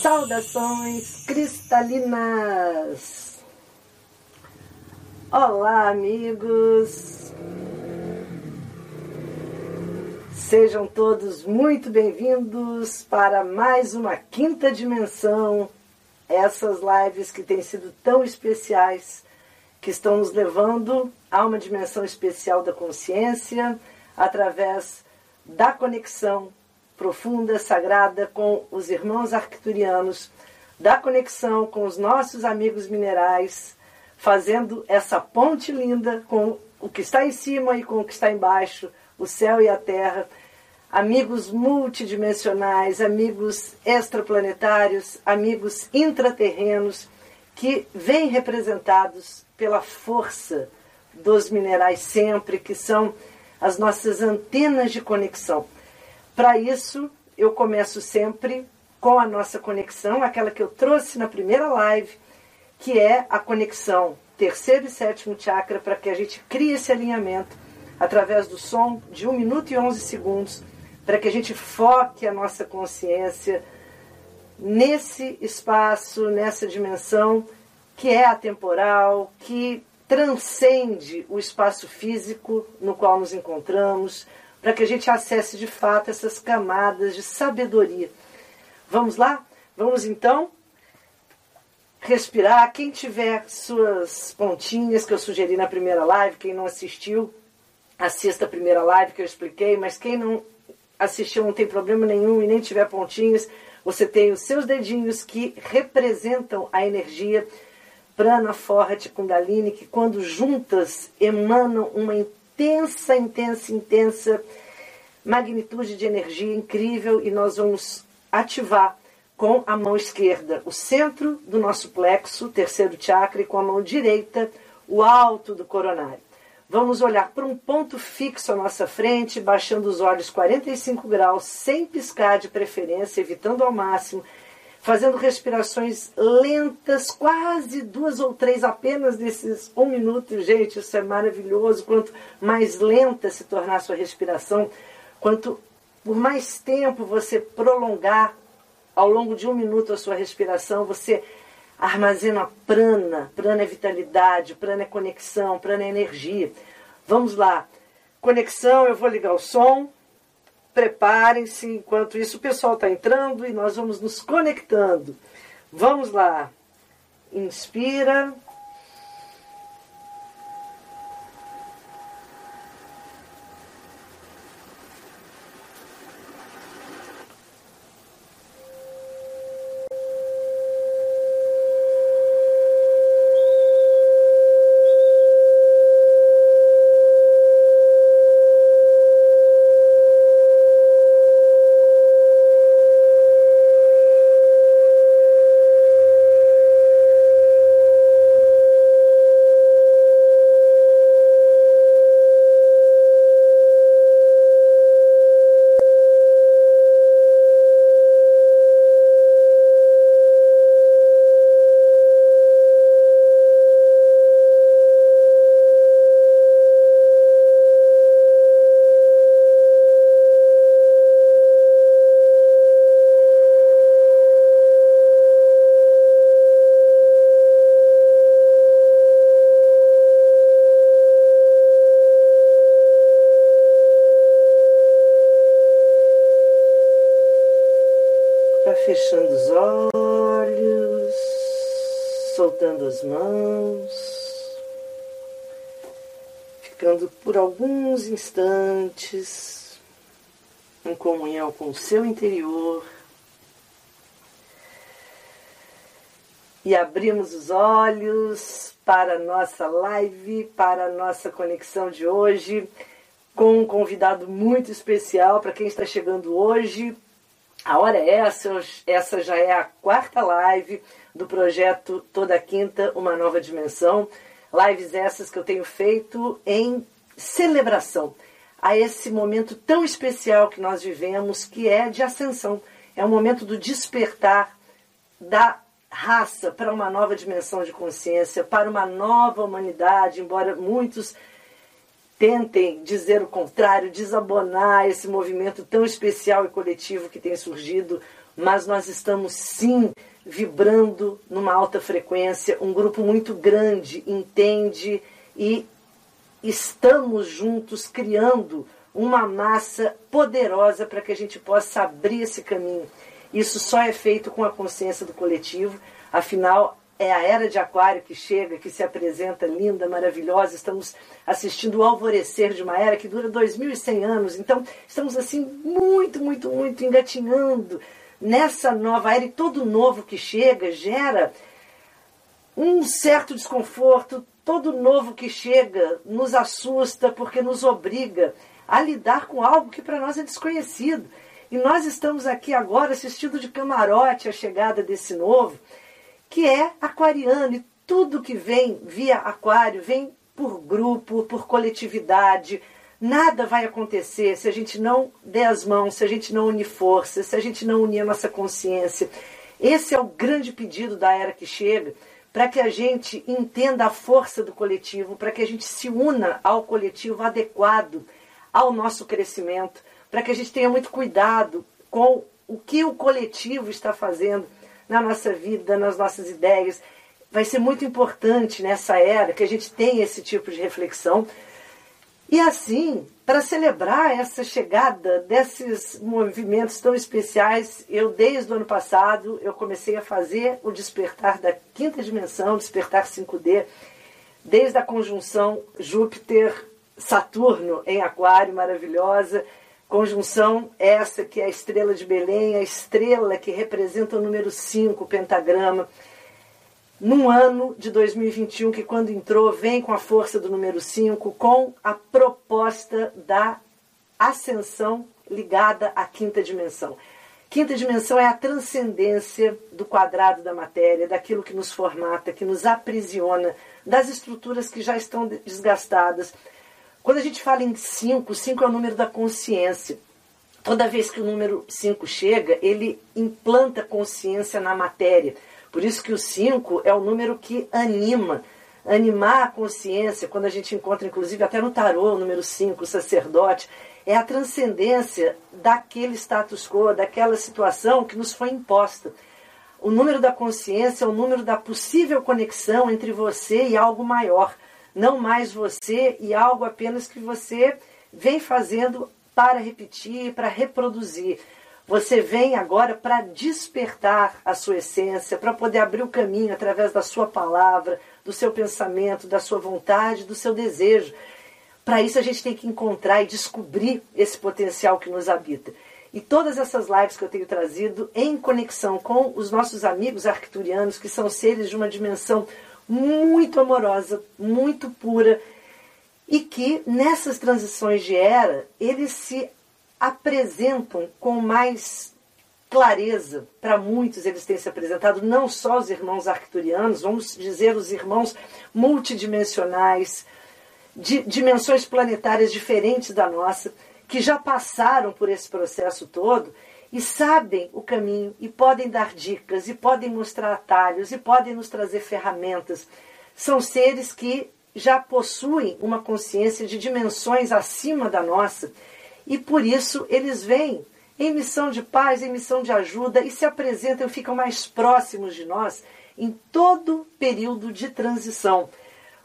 Saudações cristalinas! Olá, amigos! Sejam todos muito bem-vindos para mais uma quinta dimensão. Essas lives que têm sido tão especiais, que estão nos levando a uma dimensão especial da consciência através da conexão profunda, sagrada com os irmãos arcturianos, da conexão com os nossos amigos minerais, fazendo essa ponte linda com o que está em cima e com o que está embaixo, o céu e a terra, amigos multidimensionais, amigos extraplanetários, amigos intraterrenos, que vêm representados pela força dos minerais sempre, que são as nossas antenas de conexão. Para isso, eu começo sempre com a nossa conexão, aquela que eu trouxe na primeira live, que é a conexão terceiro e sétimo chakra, para que a gente crie esse alinhamento através do som de 1 minuto e 11 segundos, para que a gente foque a nossa consciência nesse espaço, nessa dimensão que é atemporal, que transcende o espaço físico no qual nos encontramos, para que a gente acesse de fato essas camadas de sabedoria. Vamos lá? Vamos então respirar. Quem tiver suas pontinhas que eu sugeri na primeira live, quem não assistiu, assista a primeira live que eu expliquei, mas quem não assistiu não tem problema nenhum e nem tiver pontinhas, você tem os seus dedinhos que representam a energia prana, forte, kundalini, que quando juntas emanam uma intensa, intensa, intensa magnitude de energia incrível e nós vamos ativar com a mão esquerda o centro do nosso plexo, terceiro chakra, e com a mão direita o alto do coronário. Vamos olhar para um ponto fixo à nossa frente, baixando os olhos 45 graus, sem piscar de preferência, evitando ao máximo fazendo respirações lentas, quase duas ou três apenas nesses um minuto. Gente, isso é maravilhoso. Quanto mais lenta se tornar a sua respiração, quanto por mais tempo você prolongar ao longo de um minuto a sua respiração, você armazena prana. Prana é vitalidade, prana é conexão, prana é energia. Vamos lá. Conexão, eu vou ligar o som preparem-se, enquanto isso o pessoal está entrando e nós vamos nos conectando. Vamos lá. Inspira. fechando os olhos, soltando as mãos, ficando por alguns instantes em comunhão com o seu interior. E abrimos os olhos para a nossa live, para a nossa conexão de hoje, com um convidado muito especial para quem está chegando hoje A hora é essa, essa já é a quarta live do projeto Toda Quinta, Uma Nova Dimensão. Lives essas que eu tenho feito em celebração a esse momento tão especial que nós vivemos, que é de ascensão. É o momento do despertar da raça para uma nova dimensão de consciência, para uma nova humanidade, embora muitos tentem dizer o contrário, desabonar esse movimento tão especial e coletivo que tem surgido, mas nós estamos sim vibrando numa alta frequência, um grupo muito grande entende e estamos juntos criando uma massa poderosa para que a gente possa abrir esse caminho. Isso só é feito com a consciência do coletivo, afinal, é a era de Aquário que chega, que se apresenta linda, maravilhosa. Estamos assistindo o alvorecer de uma era que dura 2.100 anos. Então, estamos assim muito, muito, muito engatinhando nessa nova era e todo novo que chega gera um certo desconforto, todo novo que chega nos assusta porque nos obriga a lidar com algo que para nós é desconhecido. E nós estamos aqui agora assistindo de camarote a chegada desse novo, que é aquariano. E tudo que vem via aquário vem por grupo, por coletividade. Nada vai acontecer se a gente não der as mãos, se a gente não unir forças, se a gente não unir a nossa consciência. Esse é o grande pedido da era que chega, para que a gente entenda a força do coletivo, para que a gente se una ao coletivo adequado ao nosso crescimento, para que a gente tenha muito cuidado com o que o coletivo está fazendo na nossa vida, nas nossas ideias. Vai ser muito importante nessa era que a gente tenha esse tipo de reflexão. E assim, para celebrar essa chegada desses movimentos tão especiais, eu desde o ano passado eu comecei a fazer o despertar da quinta dimensão, despertar 5D, desde a conjunção Júpiter Saturno em Aquário, maravilhosa. Conjunção essa que é a estrela de Belém, a estrela que representa o número 5, o pentagrama. Num ano de 2021, que quando entrou, vem com a força do número 5, com a proposta da ascensão ligada à quinta dimensão. Quinta dimensão é a transcendência do quadrado da matéria, daquilo que nos formata, que nos aprisiona, das estruturas que já estão desgastadas, quando a gente fala em 5, 5 é o número da consciência. Toda vez que o número 5 chega, ele implanta consciência na matéria. Por isso que o 5 é o número que anima, animar a consciência, quando a gente encontra, inclusive, até no tarô, o número 5, o sacerdote, é a transcendência daquele status quo, daquela situação que nos foi imposta. O número da consciência é o número da possível conexão entre você e algo maior não mais você e algo apenas que você vem fazendo para repetir, para reproduzir. Você vem agora para despertar a sua essência, para poder abrir o caminho através da sua palavra, do seu pensamento, da sua vontade, do seu desejo. Para isso a gente tem que encontrar e descobrir esse potencial que nos habita. E todas essas lives que eu tenho trazido em conexão com os nossos amigos arcturianos, que são seres de uma dimensão muito amorosa, muito pura, e que nessas transições de era eles se apresentam com mais clareza. Para muitos eles têm se apresentado, não só os irmãos arcturianos, vamos dizer os irmãos multidimensionais, de dimensões planetárias diferentes da nossa, que já passaram por esse processo todo e sabem o caminho e podem dar dicas e podem mostrar atalhos e podem nos trazer ferramentas. São seres que já possuem uma consciência de dimensões acima da nossa e por isso eles vêm em missão de paz, em missão de ajuda e se apresentam ficam mais próximos de nós em todo período de transição.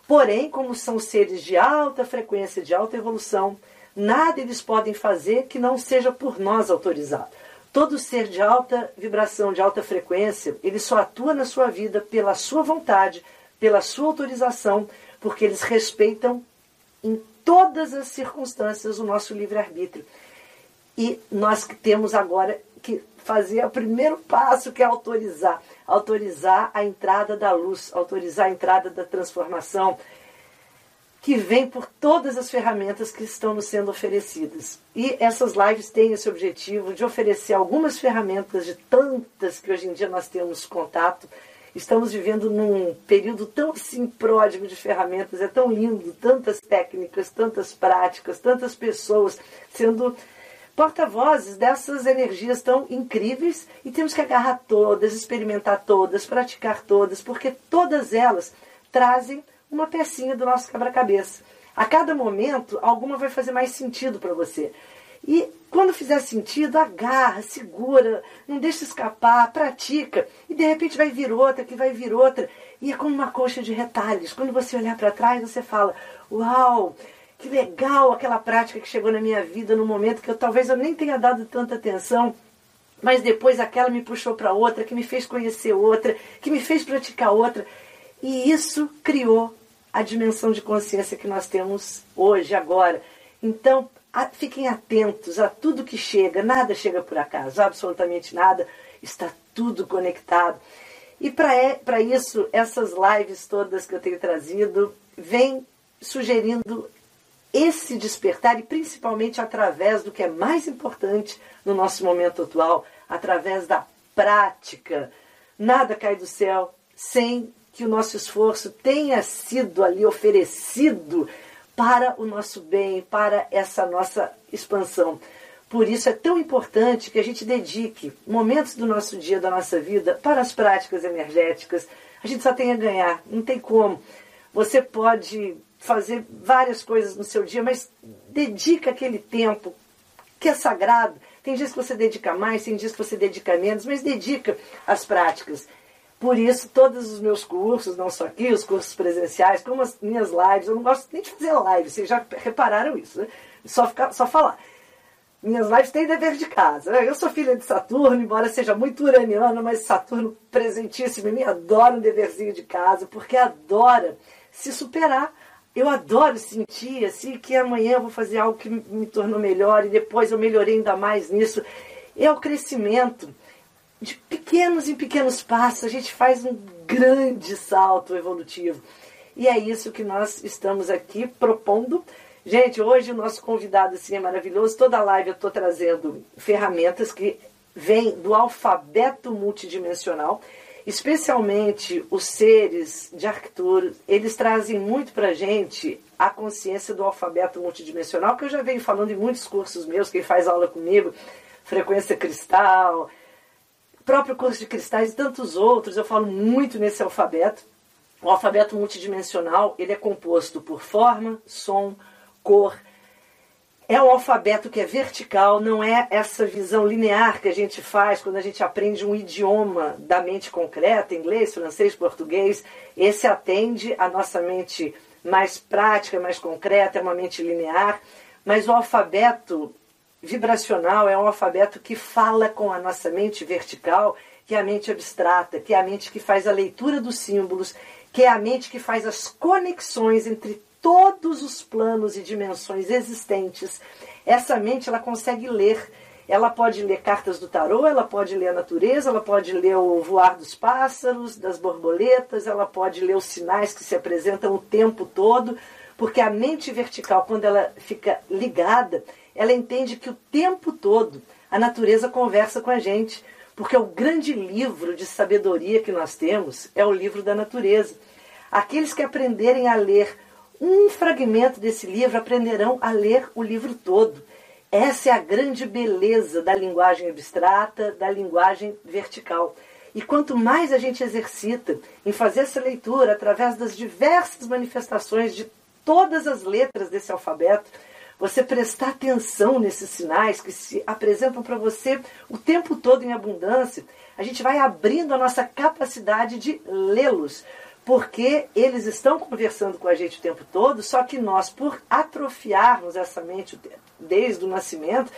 Porém, como são seres de alta frequência, de alta evolução, nada eles podem fazer que não seja por nós autorizado. Todo ser de alta vibração, de alta frequência, ele só atua na sua vida pela sua vontade, pela sua autorização, porque eles respeitam em todas as circunstâncias o nosso livre-arbítrio. E nós temos agora que fazer o primeiro passo, que é autorizar autorizar a entrada da luz, autorizar a entrada da transformação. Que vem por todas as ferramentas que estão nos sendo oferecidas. E essas lives têm esse objetivo de oferecer algumas ferramentas de tantas que hoje em dia nós temos contato. Estamos vivendo num período tão assim pródigo de ferramentas, é tão lindo, tantas técnicas, tantas práticas, tantas pessoas sendo porta-vozes dessas energias tão incríveis e temos que agarrar todas, experimentar todas, praticar todas, porque todas elas trazem uma pecinha do nosso quebra-cabeça. A cada momento, alguma vai fazer mais sentido para você. E quando fizer sentido, agarra, segura, não deixa escapar, pratica. E de repente vai vir outra, que vai vir outra. E é como uma coxa de retalhos. Quando você olhar para trás, você fala: Uau, que legal aquela prática que chegou na minha vida no momento que eu talvez eu nem tenha dado tanta atenção. Mas depois aquela me puxou para outra, que me fez conhecer outra, que me fez praticar outra. E isso criou a dimensão de consciência que nós temos hoje, agora. Então, a, fiquem atentos a tudo que chega, nada chega por acaso, absolutamente nada, está tudo conectado. E para isso, essas lives todas que eu tenho trazido, vêm sugerindo esse despertar e principalmente através do que é mais importante no nosso momento atual, através da prática. Nada cai do céu sem que o nosso esforço tenha sido ali oferecido para o nosso bem, para essa nossa expansão. Por isso é tão importante que a gente dedique momentos do nosso dia, da nossa vida, para as práticas energéticas. A gente só tem a ganhar, não tem como. Você pode fazer várias coisas no seu dia, mas dedica aquele tempo que é sagrado. Tem dias que você dedica mais, tem dias que você dedica menos, mas dedica as práticas. Por isso, todos os meus cursos, não só aqui, os cursos presenciais, como as minhas lives, eu não gosto nem de fazer live, vocês já repararam isso, né? Só, ficar, só falar. Minhas lives têm dever de casa. Eu sou filha de Saturno, embora seja muito uraniana, mas Saturno presentíssimo em mim adora um deverzinho de casa, porque adora se superar. Eu adoro sentir assim que amanhã eu vou fazer algo que me tornou melhor e depois eu melhorei ainda mais nisso. É o crescimento de pequenos em pequenos passos, a gente faz um grande salto evolutivo. E é isso que nós estamos aqui propondo. Gente, hoje o nosso convidado assim, é maravilhoso. Toda live eu estou trazendo ferramentas que vêm do alfabeto multidimensional, especialmente os seres de Arctur. Eles trazem muito para gente a consciência do alfabeto multidimensional, que eu já venho falando em muitos cursos meus, quem faz aula comigo, frequência cristal, próprio curso de cristais e tantos outros, eu falo muito nesse alfabeto. O alfabeto multidimensional, ele é composto por forma, som, cor. É um alfabeto que é vertical, não é essa visão linear que a gente faz quando a gente aprende um idioma da mente concreta, inglês, francês, português. Esse atende a nossa mente mais prática, mais concreta, é uma mente linear. Mas o alfabeto vibracional é um alfabeto que fala com a nossa mente vertical, que é a mente abstrata, que é a mente que faz a leitura dos símbolos, que é a mente que faz as conexões entre todos os planos e dimensões existentes. Essa mente ela consegue ler. Ela pode ler cartas do tarô, ela pode ler a natureza, ela pode ler o voar dos pássaros, das borboletas, ela pode ler os sinais que se apresentam o tempo todo, porque a mente vertical, quando ela fica ligada, ela entende que o tempo todo a natureza conversa com a gente, porque o grande livro de sabedoria que nós temos é o livro da natureza. Aqueles que aprenderem a ler um fragmento desse livro aprenderão a ler o livro todo. Essa é a grande beleza da linguagem abstrata, da linguagem vertical. E quanto mais a gente exercita em fazer essa leitura através das diversas manifestações de todas as letras desse alfabeto, você prestar atenção nesses sinais que se apresentam para você o tempo todo em abundância, a gente vai abrindo a nossa capacidade de lê-los, porque eles estão conversando com a gente o tempo todo, só que nós, por atrofiarmos essa mente desde o nascimento,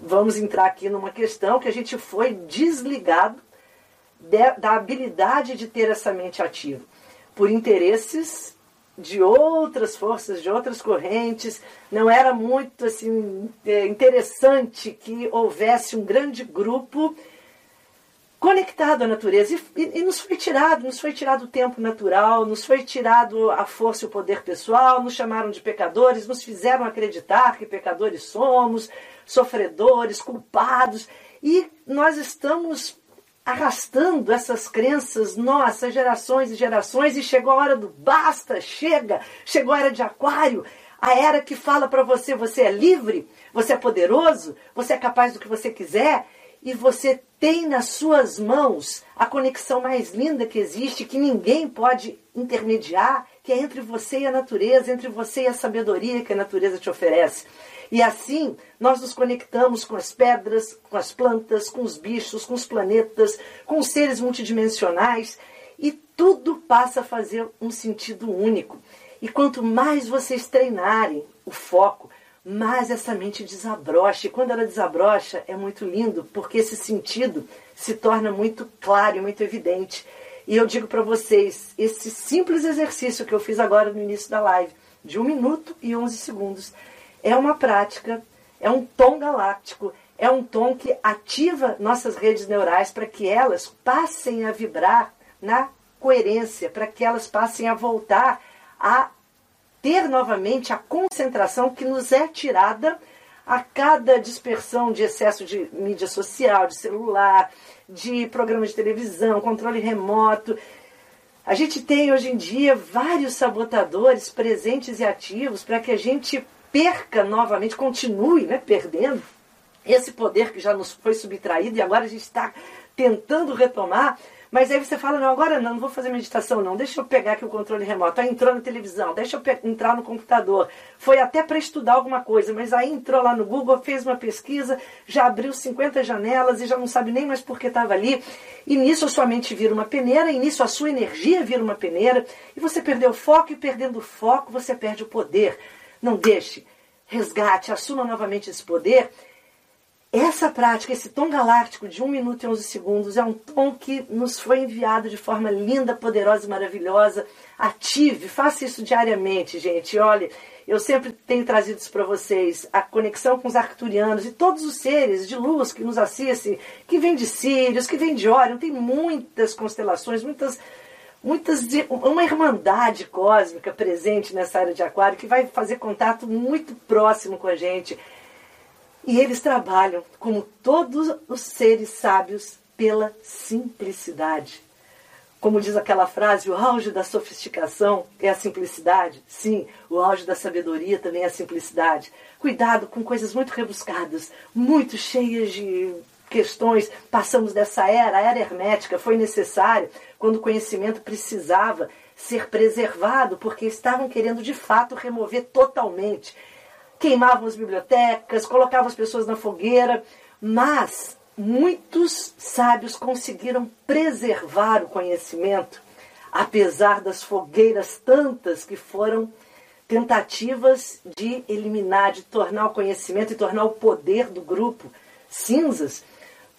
vamos entrar aqui numa questão que a gente foi desligado de, da habilidade de ter essa mente ativa por interesses de outras forças, de outras correntes. Não era muito assim é, interessante que houvesse um grande grupo conectado à natureza. E, e, e, nos foi tirado, nos foi tirado o tempo natural, nos foi tirado a força e o poder pessoal, nos chamaram de pecadores, nos fizeram acreditar que pecadores somos, sofredores, culpados. E nós estamos arrastando essas crenças, nossa, gerações e gerações, e chegou a hora do basta, chega, chegou a hora de aquário, a era que fala para você, você é livre, você é poderoso, você é capaz do que você quiser, e você tem nas suas mãos a conexão mais linda que existe, que ninguém pode intermediar, que é entre você e a natureza, entre você e a sabedoria que a natureza te oferece. E assim nós nos conectamos com as pedras, com as plantas, com os bichos, com os planetas, com os seres multidimensionais e tudo passa a fazer um sentido único. E quanto mais vocês treinarem o foco, mais essa mente desabrocha. E quando ela desabrocha, é muito lindo, porque esse sentido se torna muito claro e muito evidente. E eu digo para vocês, esse simples exercício que eu fiz agora no início da live, de 1 minuto e 11 segundos, é uma prática, é um tom galáctico, é um tom que ativa nossas redes neurais para que elas passem a vibrar na coerência, para que elas passem a voltar a ter novamente a concentração que nos é tirada a cada dispersão de excesso de mídia social, de celular, de programa de televisão, controle remoto. A gente tem hoje em dia vários sabotadores presentes e ativos para que a gente perca novamente, continue né, perdendo esse poder que já nos foi subtraído e agora a gente está tentando retomar. Mas aí você fala, não, agora não, não vou fazer meditação não, deixa eu pegar aqui o controle remoto. Aí entrou na televisão, deixa eu entrar no computador. Foi até para estudar alguma coisa, mas aí entrou lá no Google, fez uma pesquisa, já abriu 50 janelas e já não sabe nem mais por que estava ali. E nisso a sua mente vira uma peneira, e nisso a sua energia vira uma peneira, e você perdeu o foco, e perdendo o foco você perde o poder. Não deixe, resgate, assuma novamente esse poder. Essa prática, esse tom galáctico de 1 minuto e 11 segundos, é um tom que nos foi enviado de forma linda, poderosa e maravilhosa. Ative, faça isso diariamente, gente. Olha, eu sempre tenho trazido isso para vocês, a conexão com os arcturianos e todos os seres de luz que nos assistem, que vêm de Sírios, que vêm de Órion, tem muitas constelações, muitas muitas uma irmandade cósmica presente nessa área de aquário que vai fazer contato muito próximo com a gente. E eles trabalham, como todos os seres sábios, pela simplicidade. Como diz aquela frase, o auge da sofisticação é a simplicidade. Sim, o auge da sabedoria também é a simplicidade. Cuidado com coisas muito rebuscadas, muito cheias de questões. Passamos dessa era, a era hermética, foi necessário quando o conhecimento precisava ser preservado, porque estavam querendo de fato remover totalmente. Queimavam as bibliotecas, colocavam as pessoas na fogueira, mas muitos sábios conseguiram preservar o conhecimento, apesar das fogueiras tantas que foram tentativas de eliminar, de tornar o conhecimento e tornar o poder do grupo cinzas.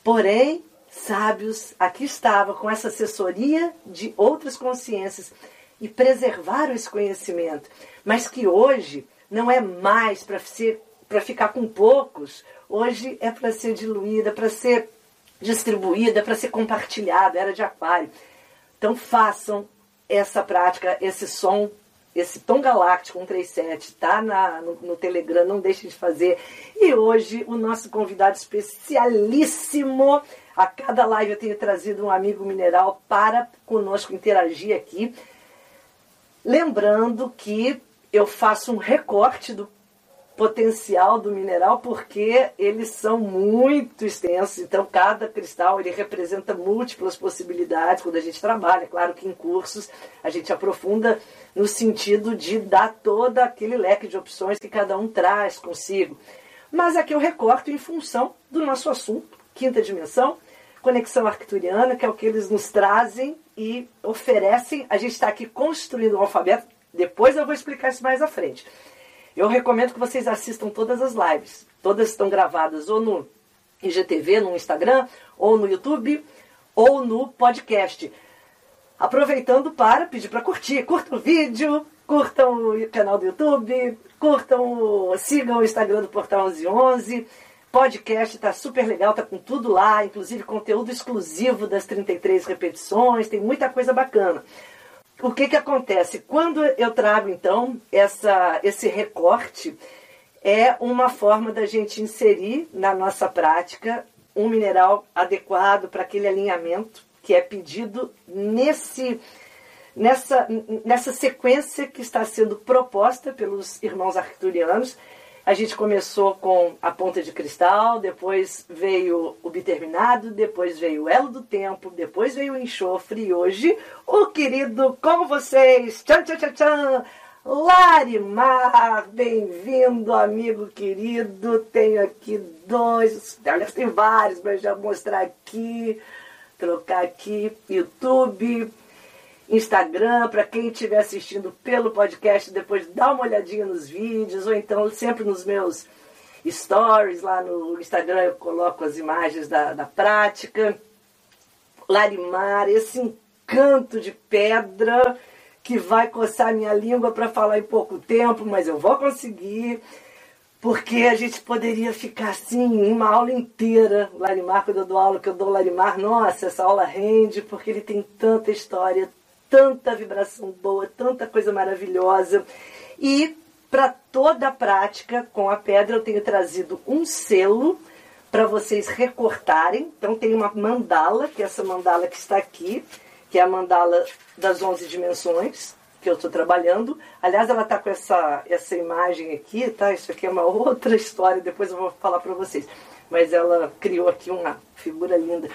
Porém, sábios aqui estavam com essa assessoria de outras consciências e preservaram esse conhecimento, mas que hoje não é mais para ser para ficar com poucos, hoje é para ser diluída, para ser distribuída, para ser compartilhada, era de aquário. Então façam essa prática, esse som, esse tom galáctico 137, tá na, no, no Telegram, não deixe de fazer. E hoje o nosso convidado especialíssimo a cada live eu tenho trazido um amigo mineral para conosco interagir aqui. Lembrando que eu faço um recorte do potencial do mineral porque eles são muito extensos, então cada cristal ele representa múltiplas possibilidades quando a gente trabalha, claro que em cursos a gente aprofunda no sentido de dar todo aquele leque de opções que cada um traz consigo. Mas aqui eu recorto em função do nosso assunto, quinta dimensão, conexão arcturiana, que é o que eles nos trazem e oferecem. A gente está aqui construindo um alfabeto, depois eu vou explicar isso mais à frente. Eu recomendo que vocês assistam todas as lives. Todas estão gravadas ou no IGTV, no Instagram, ou no YouTube, ou no podcast. Aproveitando para pedir para curtir. Curtam o vídeo, curtam o canal do YouTube, curtam, sigam o Instagram do Portal 1111 podcast está super legal, tá com tudo lá, inclusive conteúdo exclusivo das 33 repetições, tem muita coisa bacana. O que que acontece? Quando eu trago então essa, esse recorte, é uma forma da gente inserir na nossa prática um mineral adequado para aquele alinhamento que é pedido nesse nessa, nessa sequência que está sendo proposta pelos irmãos arcturianos. A gente começou com a ponta de cristal, depois veio o biterminado, depois veio o elo do tempo, depois veio o enxofre e hoje o querido com vocês, tchan tchan tchan tchan, Larimar, bem-vindo, amigo querido. Tenho aqui dois, aliás, tem vários, mas já mostrar aqui, trocar aqui, YouTube, Instagram, para quem estiver assistindo pelo podcast, depois dá uma olhadinha nos vídeos, ou então sempre nos meus stories lá no Instagram eu coloco as imagens da, da prática. Larimar, esse encanto de pedra que vai coçar minha língua para falar em pouco tempo, mas eu vou conseguir, porque a gente poderia ficar assim uma aula inteira. Larimar, quando eu dou aula, que eu dou Larimar, nossa, essa aula rende, porque ele tem tanta história, tanta vibração boa, tanta coisa maravilhosa. E para toda a prática com a pedra, eu tenho trazido um selo para vocês recortarem. Então, tem uma mandala, que é essa mandala que está aqui que é a mandala das 11 dimensões, que eu estou trabalhando. Aliás, ela está com essa, essa imagem aqui, tá? Isso aqui é uma outra história, depois eu vou falar para vocês. Mas ela criou aqui uma figura linda.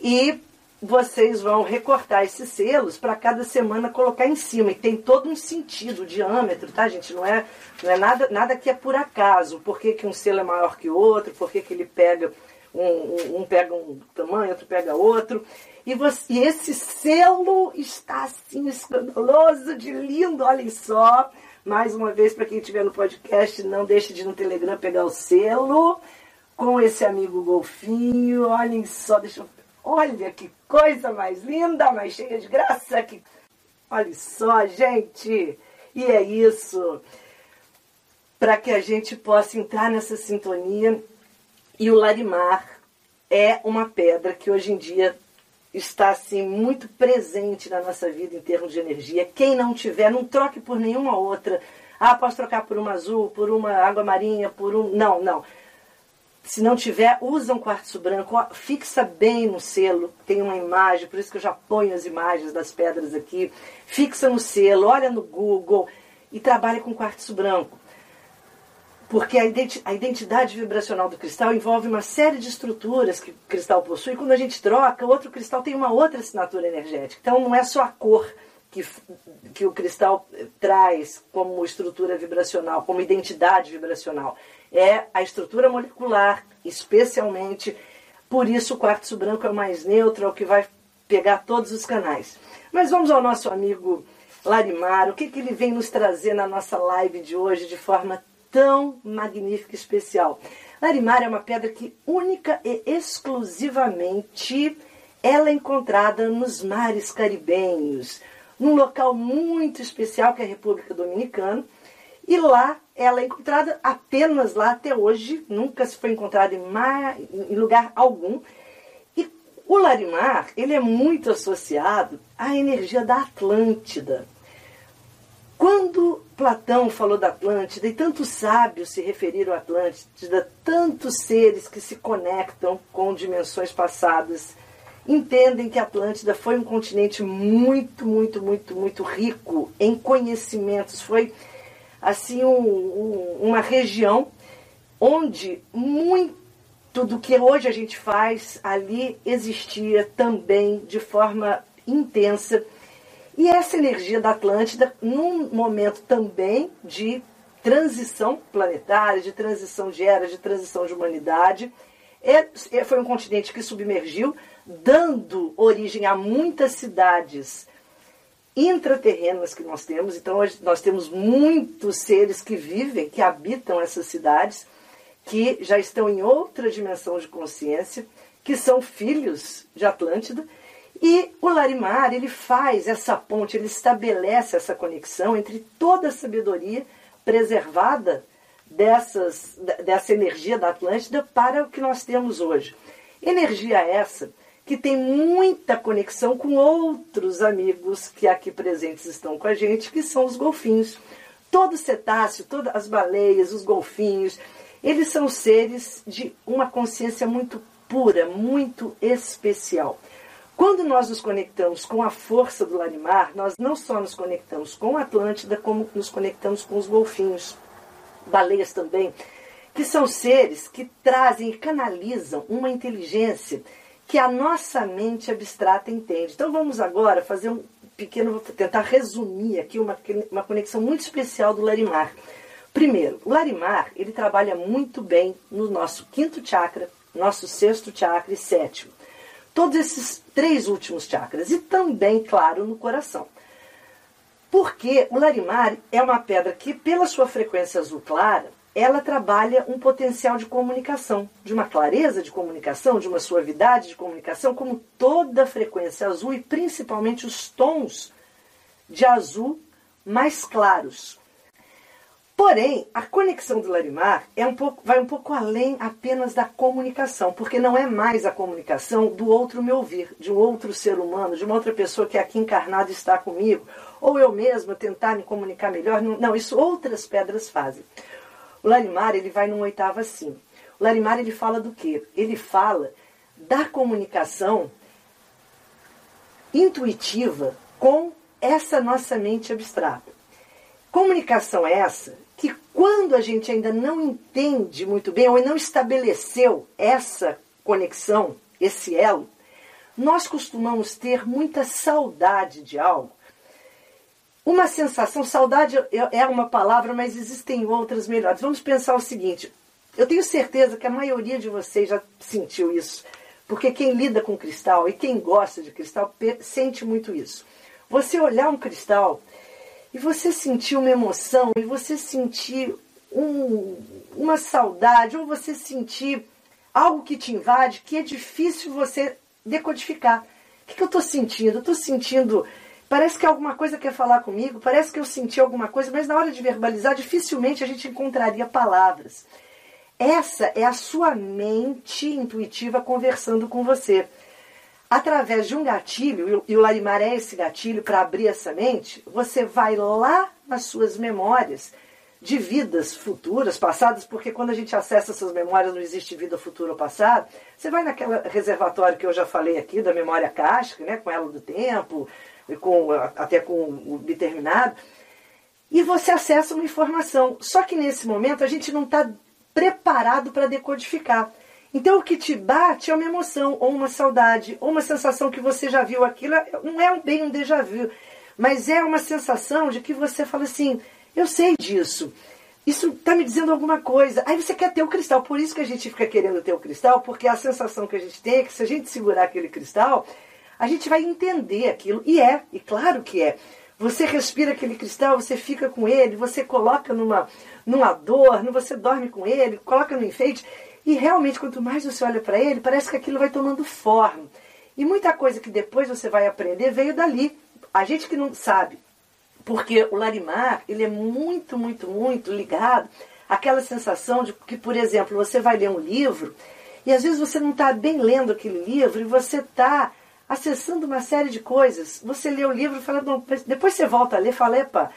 E vocês vão recortar esses selos para cada semana colocar em cima. E tem todo um sentido, o diâmetro, tá, gente? Não é, não é nada, nada que é por acaso. Por que, que um selo é maior que o outro? Por que, que ele pega um, um, um pega um tamanho, outro pega outro. E, você, e esse selo está assim escandaloso de lindo, olhem só. Mais uma vez, para quem estiver no podcast, não deixe de ir no Telegram pegar o selo com esse amigo golfinho. Olhem só, deixa eu. Olha que coisa mais linda, mais cheia de graça. Que... Olha só, gente. E é isso. Para que a gente possa entrar nessa sintonia. E o Larimar é uma pedra que hoje em dia está assim muito presente na nossa vida em termos de energia. Quem não tiver, não troque por nenhuma outra. Ah, posso trocar por uma azul, por uma água marinha, por um. Não, não. Se não tiver, usa um quartzo branco, fixa bem no selo, tem uma imagem, por isso que eu já ponho as imagens das pedras aqui. Fixa no selo, olha no Google e trabalha com quartzo branco. Porque a identidade vibracional do cristal envolve uma série de estruturas que o cristal possui. Quando a gente troca, o outro cristal tem uma outra assinatura energética. Então não é só a cor que, que o cristal eh, traz como estrutura vibracional, como identidade vibracional. É a estrutura molecular, especialmente. Por isso o quartzo branco é o mais neutro, é o que vai pegar todos os canais. Mas vamos ao nosso amigo Larimar. O que, que ele vem nos trazer na nossa live de hoje de forma tão magnífica e especial. Larimar é uma pedra que única e exclusivamente ela é encontrada nos mares caribenhos, num local muito especial que é a República Dominicana. E lá ela é encontrada apenas lá até hoje, nunca se foi encontrada em, mar, em lugar algum. E o Larimar, ele é muito associado à energia da Atlântida. Quando Platão falou da Atlântida e tantos sábios se referiram à Atlântida, tantos seres que se conectam com dimensões passadas, entendem que a Atlântida foi um continente muito, muito, muito, muito rico em conhecimentos. Foi assim um, um, uma região onde muito do que hoje a gente faz ali existia também de forma intensa. E essa energia da Atlântida, num momento também de transição planetária, de transição de era, de transição de humanidade, é, é, foi um continente que submergiu, dando origem a muitas cidades intraterrenas que nós temos. Então, nós temos muitos seres que vivem, que habitam essas cidades, que já estão em outra dimensão de consciência, que são filhos de Atlântida e o Larimar, ele faz essa ponte, ele estabelece essa conexão entre toda a sabedoria preservada dessas, dessa energia da Atlântida para o que nós temos hoje. Energia essa que tem muita conexão com outros amigos que aqui presentes estão com a gente, que são os golfinhos. Todo cetáceo, todas as baleias, os golfinhos, eles são seres de uma consciência muito pura, muito especial. Quando nós nos conectamos com a força do Larimar, nós não só nos conectamos com a Atlântida, como nos conectamos com os golfinhos, baleias também, que são seres que trazem e canalizam uma inteligência que a nossa mente abstrata entende. Então vamos agora fazer um pequeno, vou tentar resumir aqui uma, uma conexão muito especial do Larimar. Primeiro, o Larimar, ele trabalha muito bem no nosso quinto chakra, nosso sexto chakra e sétimo todos esses três últimos chakras e também, claro, no coração. Porque o larimar é uma pedra que, pela sua frequência azul clara, ela trabalha um potencial de comunicação, de uma clareza de comunicação, de uma suavidade de comunicação, como toda a frequência azul e principalmente os tons de azul mais claros, Porém, a conexão do Larimar é um pouco, vai um pouco além apenas da comunicação, porque não é mais a comunicação do outro me ouvir, de um outro ser humano, de uma outra pessoa que aqui encarnada está comigo, ou eu mesma tentar me comunicar melhor. Não, isso outras pedras fazem. O Larimar, ele vai num oitavo assim. O Larimar, ele fala do quê? Ele fala da comunicação intuitiva com essa nossa mente abstrata. Comunicação essa que quando a gente ainda não entende muito bem ou não estabeleceu essa conexão, esse elo, nós costumamos ter muita saudade de algo. Uma sensação, saudade é uma palavra, mas existem outras melhores. Vamos pensar o seguinte: eu tenho certeza que a maioria de vocês já sentiu isso, porque quem lida com cristal e quem gosta de cristal sente muito isso. Você olhar um cristal e você sentir uma emoção, e você sentir um, uma saudade, ou você sentir algo que te invade, que é difícil você decodificar. O que, que eu estou sentindo? Eu estou sentindo. Parece que alguma coisa quer falar comigo, parece que eu senti alguma coisa, mas na hora de verbalizar, dificilmente a gente encontraria palavras. Essa é a sua mente intuitiva conversando com você através de um gatilho, e o Larimar é esse gatilho para abrir essa mente, você vai lá nas suas memórias de vidas futuras, passadas, porque quando a gente acessa essas memórias não existe vida futura ou passada. Você vai naquele reservatório que eu já falei aqui, da memória cástica, né, com ela do tempo, com, até com o determinado, e você acessa uma informação. Só que nesse momento a gente não está preparado para decodificar. Então o que te bate é uma emoção, ou uma saudade, ou uma sensação que você já viu aquilo. Não é bem um déjà vu, mas é uma sensação de que você fala assim: eu sei disso. Isso está me dizendo alguma coisa. Aí você quer ter o cristal. Por isso que a gente fica querendo ter o cristal, porque a sensação que a gente tem é que se a gente segurar aquele cristal, a gente vai entender aquilo. E é, e claro que é. Você respira aquele cristal, você fica com ele, você coloca numa, num adorno, você dorme com ele, coloca no enfeite. E realmente, quanto mais você olha para ele, parece que aquilo vai tomando forma. E muita coisa que depois você vai aprender veio dali. A gente que não sabe, porque o Larimar, ele é muito, muito, muito ligado àquela sensação de que, por exemplo, você vai ler um livro e às vezes você não está bem lendo aquele livro e você está acessando uma série de coisas. Você lê o livro fala, não, depois você volta a ler fala, epa,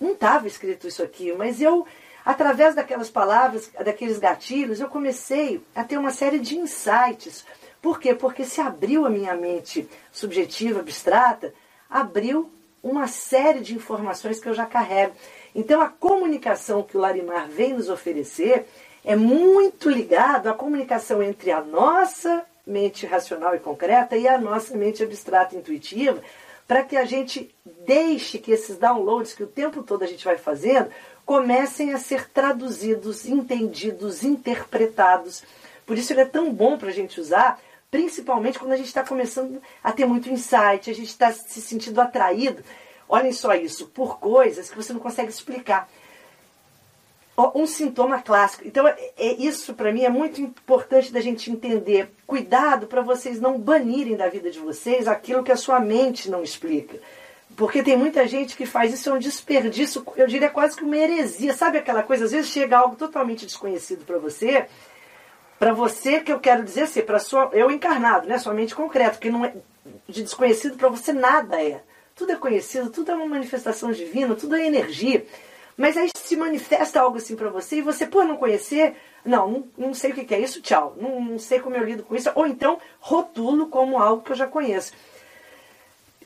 não estava escrito isso aqui, mas eu Através daquelas palavras, daqueles gatilhos, eu comecei a ter uma série de insights. Por quê? Porque se abriu a minha mente subjetiva, abstrata, abriu uma série de informações que eu já carrego. Então a comunicação que o Larimar vem nos oferecer é muito ligado à comunicação entre a nossa mente racional e concreta e a nossa mente abstrata e intuitiva, para que a gente deixe que esses downloads que o tempo todo a gente vai fazendo comecem a ser traduzidos, entendidos, interpretados. Por isso ele é tão bom para a gente usar, principalmente quando a gente está começando a ter muito insight, a gente está se sentindo atraído. Olhem só isso, por coisas que você não consegue explicar. Um sintoma clássico. Então, é, é isso para mim é muito importante da gente entender. Cuidado para vocês não banirem da vida de vocês aquilo que a sua mente não explica. Porque tem muita gente que faz isso, é um desperdício, eu diria quase que uma heresia. Sabe aquela coisa? Às vezes chega algo totalmente desconhecido para você, para você que eu quero dizer assim, para sua eu encarnado, né, sua mente concreta, que não é de desconhecido para você nada é. Tudo é conhecido, tudo é uma manifestação divina, tudo é energia. Mas aí se manifesta algo assim para você e você, por não conhecer, não, não, não, sei o que é isso, tchau. Não, não sei como eu lido com isso. Ou então rotulo como algo que eu já conheço.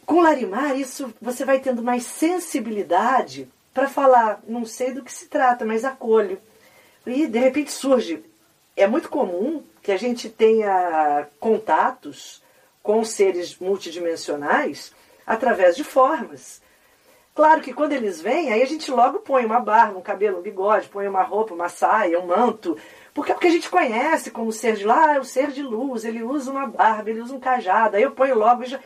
Com Larimar, isso você vai tendo mais sensibilidade para falar, não sei do que se trata, mas acolho. E de repente surge. É muito comum que a gente tenha contatos com seres multidimensionais através de formas. Claro que quando eles vêm, aí a gente logo põe uma barba, um cabelo, um bigode, põe uma roupa, uma saia, um manto. Porque é porque a gente conhece como ser de lá, é o ser de luz, ele usa uma barba, ele usa um cajado. Aí eu ponho logo. Já,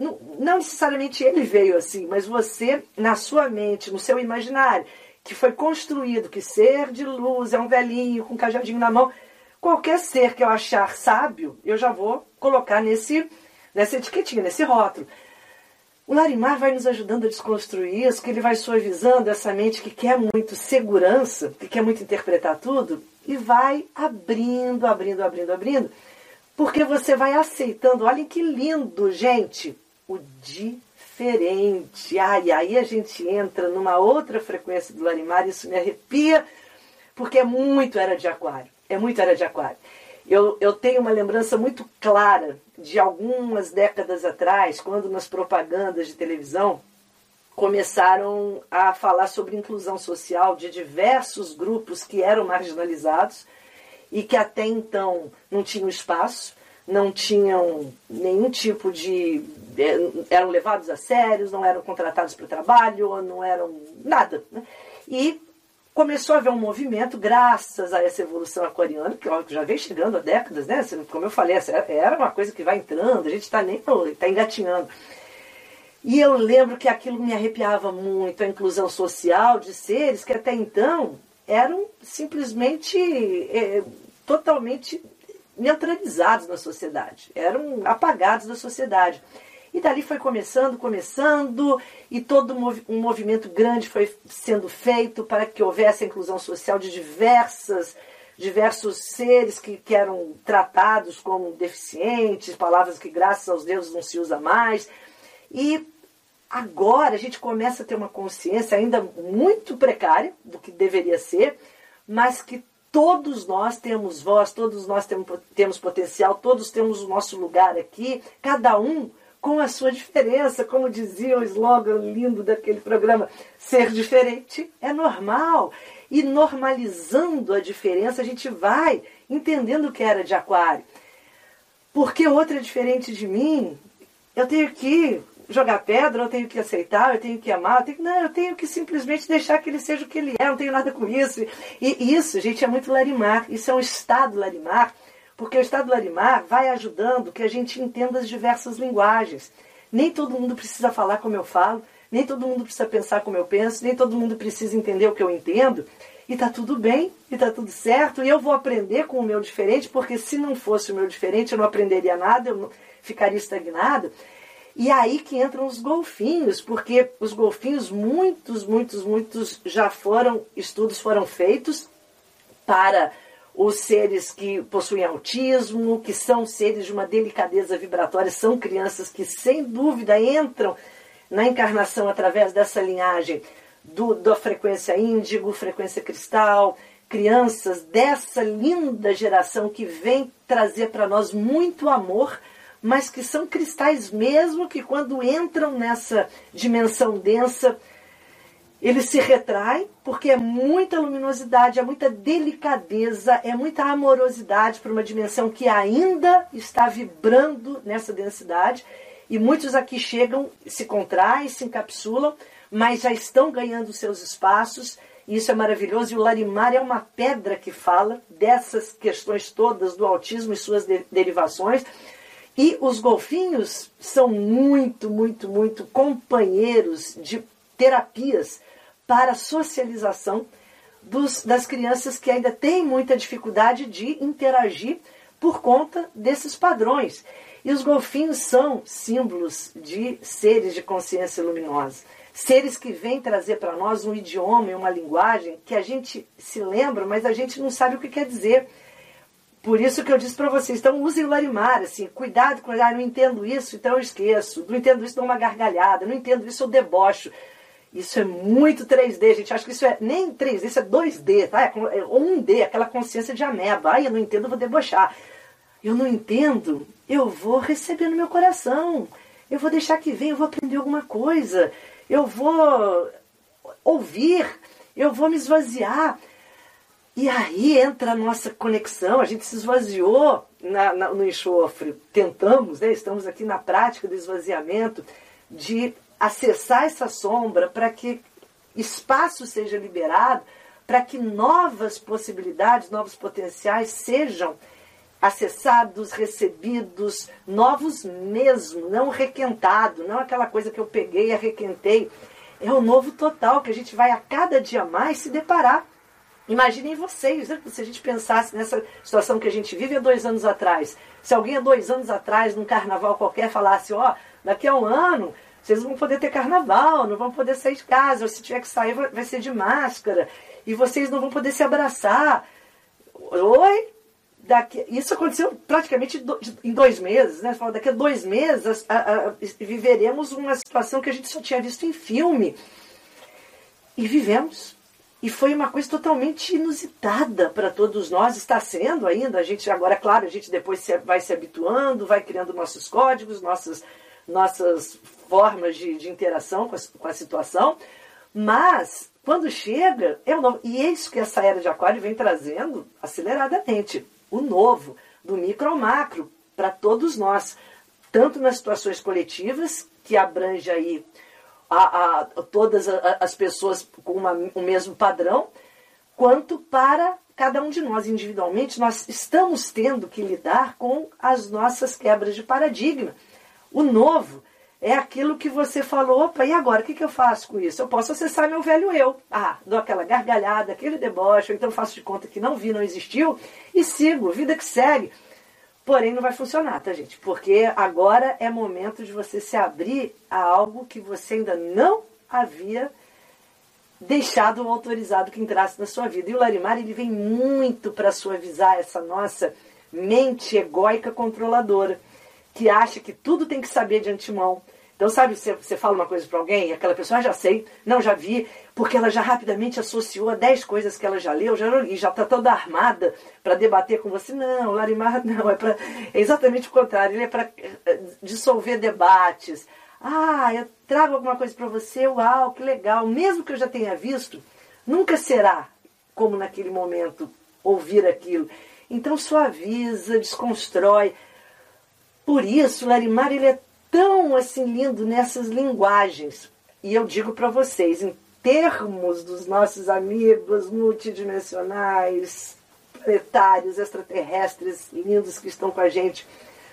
não, não necessariamente ele veio assim, mas você, na sua mente, no seu imaginário, que foi construído que ser de luz é um velhinho com um cajadinho na mão. Qualquer ser que eu achar sábio, eu já vou colocar nesse, nessa etiquetinha, nesse rótulo. O Larimar vai nos ajudando a desconstruir isso, que ele vai suavizando essa mente que quer muito segurança, que quer muito interpretar tudo, e vai abrindo, abrindo, abrindo, abrindo, porque você vai aceitando. Olha que lindo, gente! O diferente. Ai, aí a gente entra numa outra frequência do Larimar, isso me arrepia, porque é muito era de aquário. É muito era de aquário. Eu, eu tenho uma lembrança muito clara de algumas décadas atrás, quando nas propagandas de televisão começaram a falar sobre inclusão social de diversos grupos que eram marginalizados e que até então não tinham espaço, não tinham nenhum tipo de. Eh, eram levados a sérios, não eram contratados para o trabalho, não eram nada. Né? E começou a haver um movimento, graças a essa evolução aquariana, que já vem chegando há décadas, né? Como eu falei, era uma coisa que vai entrando, a gente está nem está engatinhando. E eu lembro que aquilo me arrepiava muito, a inclusão social de seres que até então eram simplesmente é, totalmente neutralizados na sociedade, eram apagados da sociedade. E dali foi começando, começando, e todo um movimento grande foi sendo feito para que houvesse a inclusão social de diversas, diversos seres que, que eram tratados como deficientes, palavras que graças aos deuses não se usa mais. E agora a gente começa a ter uma consciência ainda muito precária do que deveria ser, mas que todos nós temos voz, todos nós temos, temos potencial, todos temos o nosso lugar aqui, cada um com a sua diferença, como dizia o slogan lindo daquele programa, ser diferente é normal. E normalizando a diferença, a gente vai entendendo o que era de aquário. Porque outra é diferente de mim, eu tenho que jogar pedra, eu tenho que aceitar, eu tenho que amar, eu tenho, não, eu tenho que simplesmente deixar que ele seja o que ele é, não tenho nada com isso. E isso, gente, é muito larimar, isso é um estado larimar porque o Estado Larimar vai ajudando que a gente entenda as diversas linguagens. Nem todo mundo precisa falar como eu falo, nem todo mundo precisa pensar como eu penso, nem todo mundo precisa entender o que eu entendo. E está tudo bem, e está tudo certo, e eu vou aprender com o meu diferente, porque se não fosse o meu diferente, eu não aprenderia nada, eu ficaria estagnado. E aí que entram os golfinhos, porque os golfinhos, muitos, muitos, muitos já foram, estudos foram feitos para os seres que possuem autismo, que são seres de uma delicadeza vibratória, são crianças que sem dúvida entram na encarnação através dessa linhagem do, da frequência índigo, frequência cristal, crianças dessa linda geração que vem trazer para nós muito amor, mas que são cristais mesmo que quando entram nessa dimensão densa ele se retrai porque é muita luminosidade, é muita delicadeza, é muita amorosidade para uma dimensão que ainda está vibrando nessa densidade. E muitos aqui chegam, se contraem, se encapsulam, mas já estão ganhando seus espaços. E isso é maravilhoso. E o Larimar é uma pedra que fala dessas questões todas do autismo e suas de derivações. E os golfinhos são muito, muito, muito companheiros de terapias para a socialização dos, das crianças que ainda têm muita dificuldade de interagir, por conta desses padrões. E os golfinhos são símbolos de seres de consciência luminosa. Seres que vêm trazer para nós um idioma e uma linguagem que a gente se lembra, mas a gente não sabe o que quer dizer. Por isso que eu disse para vocês, então usem o Larimar, assim, cuidado com, ah, não entendo isso, então eu esqueço, não entendo isso, dou uma gargalhada, não entendo isso, eu debocho. Isso é muito 3D, gente. Acho que isso é nem 3D, isso é 2D, tá? É, ou 1D, aquela consciência de ameba. Ai, eu não entendo, eu vou debochar. Eu não entendo, eu vou receber no meu coração. Eu vou deixar que venha, eu vou aprender alguma coisa. Eu vou ouvir, eu vou me esvaziar. E aí entra a nossa conexão, a gente se esvaziou na, na, no enxofre, tentamos, né, estamos aqui na prática do esvaziamento, de acessar essa sombra para que espaço seja liberado, para que novas possibilidades, novos potenciais sejam acessados, recebidos, novos mesmo, não requentado, não aquela coisa que eu peguei e arrequentei. É o novo total que a gente vai a cada dia mais se deparar Imaginem vocês, né? se a gente pensasse nessa situação que a gente vive há dois anos atrás. Se alguém há dois anos atrás, num carnaval qualquer, falasse, ó, oh, daqui a um ano vocês vão poder ter carnaval, não vão poder sair de casa, ou se tiver que sair vai ser de máscara, e vocês não vão poder se abraçar. Oi? Daqui, isso aconteceu praticamente em dois meses, né? Daqui a dois meses a, a, viveremos uma situação que a gente só tinha visto em filme. E vivemos. E foi uma coisa totalmente inusitada para todos nós, está sendo ainda. A gente agora, é claro, a gente depois vai se habituando, vai criando nossos códigos, nossas, nossas formas de, de interação com a, com a situação. Mas, quando chega, é o novo. E é isso que essa era de aquário vem trazendo aceleradamente. O novo, do micro ao macro, para todos nós. Tanto nas situações coletivas, que abrange aí a, a todas as pessoas com uma, o mesmo padrão, quanto para cada um de nós individualmente, nós estamos tendo que lidar com as nossas quebras de paradigma. O novo é aquilo que você falou, opa, e agora? O que, que eu faço com isso? Eu posso acessar meu velho eu. Ah, dou aquela gargalhada, aquele deboche, ou então faço de conta que não vi, não existiu, e sigo, vida que segue. Porém, não vai funcionar, tá, gente? Porque agora é momento de você se abrir a algo que você ainda não havia deixado ou autorizado que entrasse na sua vida. E o Larimar, ele vem muito para suavizar essa nossa mente egóica controladora, que acha que tudo tem que saber de antemão, então, sabe, você, você fala uma coisa para alguém, aquela pessoa, ah, já sei, não, já vi, porque ela já rapidamente associou a 10 coisas que ela já leu, já e já está toda armada para debater com você. Não, Larimar não, é, pra, é exatamente o contrário, ele é para eh, dissolver debates. Ah, eu trago alguma coisa para você, uau, que legal. Mesmo que eu já tenha visto, nunca será como naquele momento ouvir aquilo. Então suaviza, desconstrói. Por isso, Larimar ele é tão assim lindo nessas linguagens. E eu digo para vocês, em termos dos nossos amigos multidimensionais, planetários, extraterrestres lindos que estão com a gente,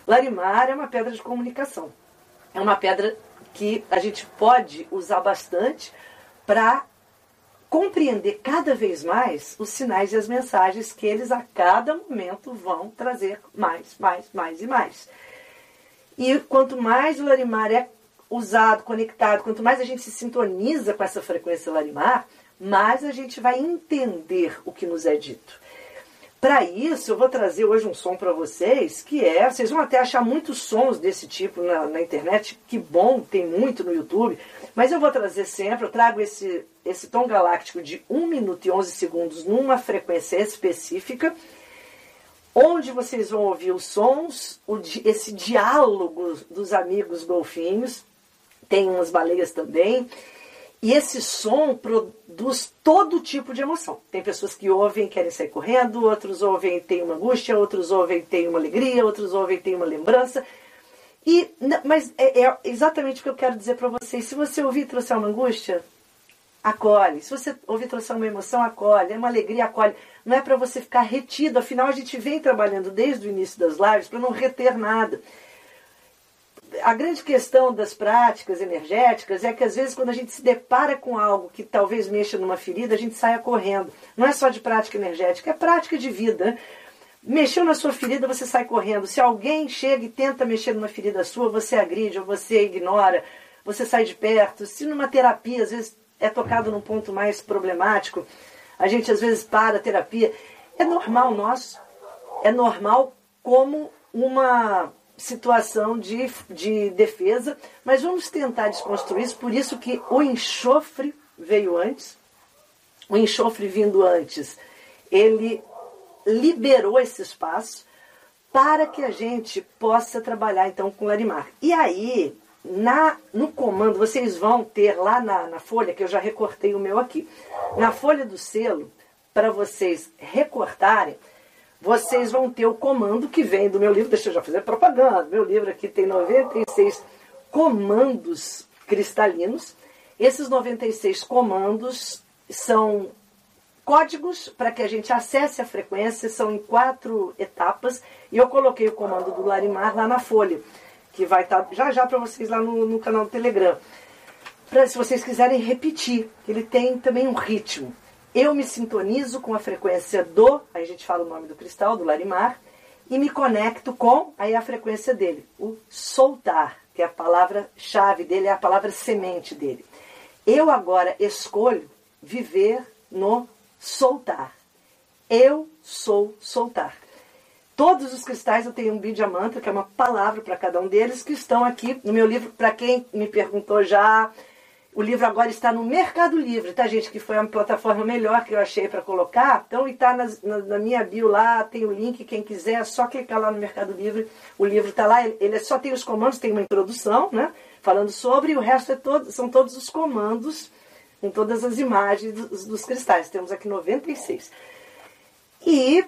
Larimar é uma pedra de comunicação. É uma pedra que a gente pode usar bastante para compreender cada vez mais os sinais e as mensagens que eles a cada momento vão trazer mais, mais, mais e mais. E quanto mais o Larimar é usado, conectado, quanto mais a gente se sintoniza com essa frequência Larimar, mais a gente vai entender o que nos é dito. Para isso, eu vou trazer hoje um som para vocês, que é, vocês vão até achar muitos sons desse tipo na, na, internet, que bom, tem muito no YouTube, mas eu vou trazer sempre, eu trago esse, esse tom galáctico de 1 minuto e 11 segundos numa frequência específica, onde vocês vão ouvir os sons, o, esse diálogo dos amigos golfinhos, tem umas baleias também, e esse som produz todo tipo de emoção. Tem pessoas que ouvem e querem sair correndo, outros ouvem e têm uma angústia, outros ouvem e têm uma alegria, outros ouvem e têm uma lembrança. E, mas é, é exatamente o que eu quero dizer para vocês. Se você ouvir e trouxer uma angústia, acolhe. Se você ouvir trouxer uma emoção, acolhe. É uma alegria, acolhe não é para você ficar retido, afinal a gente vem trabalhando desde o início das lives para não reter nada. A grande questão das práticas energéticas é que às vezes quando a gente se depara com algo que talvez mexa numa ferida, a gente saia correndo. Não é só de prática energética, é prática de vida. Né? Mexeu na sua ferida, você sai correndo. Se alguém chega e tenta mexer numa ferida sua, você agride ou você ignora, você sai de perto. Se numa terapia, às vezes é tocado num ponto mais problemático, a gente às vezes para a terapia. É normal nosso. É normal como uma situação de, de defesa, mas vamos tentar desconstruir isso. Por isso que o enxofre veio antes. O enxofre vindo antes, ele liberou esse espaço para que a gente possa trabalhar então com Larimar. E aí, na, no comando, vocês vão ter lá na, na folha, que eu já recortei o meu aqui, na folha do selo, para vocês recortarem, vocês vão ter o comando que vem do meu livro, deixa eu já fazer propaganda, meu livro aqui tem 96 comandos cristalinos. Esses 96 comandos são códigos para que a gente acesse a frequência, são em quatro etapas, e eu coloquei o comando do Larimar lá na folha, que vai estar tá já já para vocês lá no, no, canal do Telegram. Pra, se vocês quiserem repetir, ele tem também um ritmo. Eu me sintonizo com a frequência do, aí a gente fala o nome do cristal, do Larimar, e me conecto com aí a frequência dele, o soltar, que é a palavra-chave dele, é a palavra semente dele. Eu agora escolho viver no soltar. Eu sou soltar. Todos os cristais eu tenho um Bidya Mantra, que é uma palavra para cada um deles, que estão aqui no meu livro. Para quem me perguntou já, o livro agora está no Mercado Livre, tá, gente? Que foi a plataforma melhor que eu achei para colocar. Então, e tá na, na, minha bio lá, tem o link, quem quiser, é só clicar lá no Mercado Livre. O livro está lá, ele, ele só tem os comandos, tem uma introdução, né? Falando sobre, e o resto é todo, são todos os comandos com todas as imagens dos, dos cristais. Temos aqui 96. E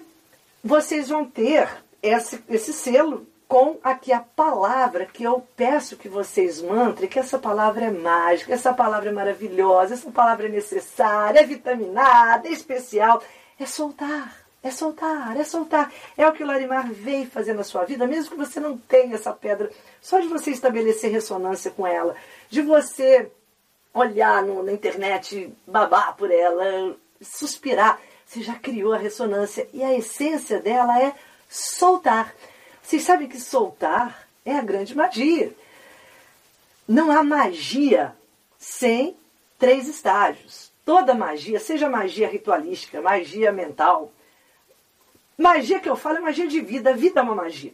vocês vão ter esse, esse selo com aqui a palavra que eu peço que vocês mantrem, que essa palavra é mágica, essa palavra é maravilhosa, essa palavra é necessária, é vitaminada, é especial. É soltar, é soltar, é soltar. É o que o Larimar veio fazer na sua vida, mesmo que você não tenha essa pedra, só de você estabelecer ressonância com ela, de você olhar no, na internet, babar por ela, suspirar. Você já criou a ressonância e a essência dela é soltar. Vocês sabem que soltar é a grande magia. Não há magia sem três estágios. Toda magia, seja magia ritualística, magia mental, magia que eu falo é magia de vida. A vida é uma magia.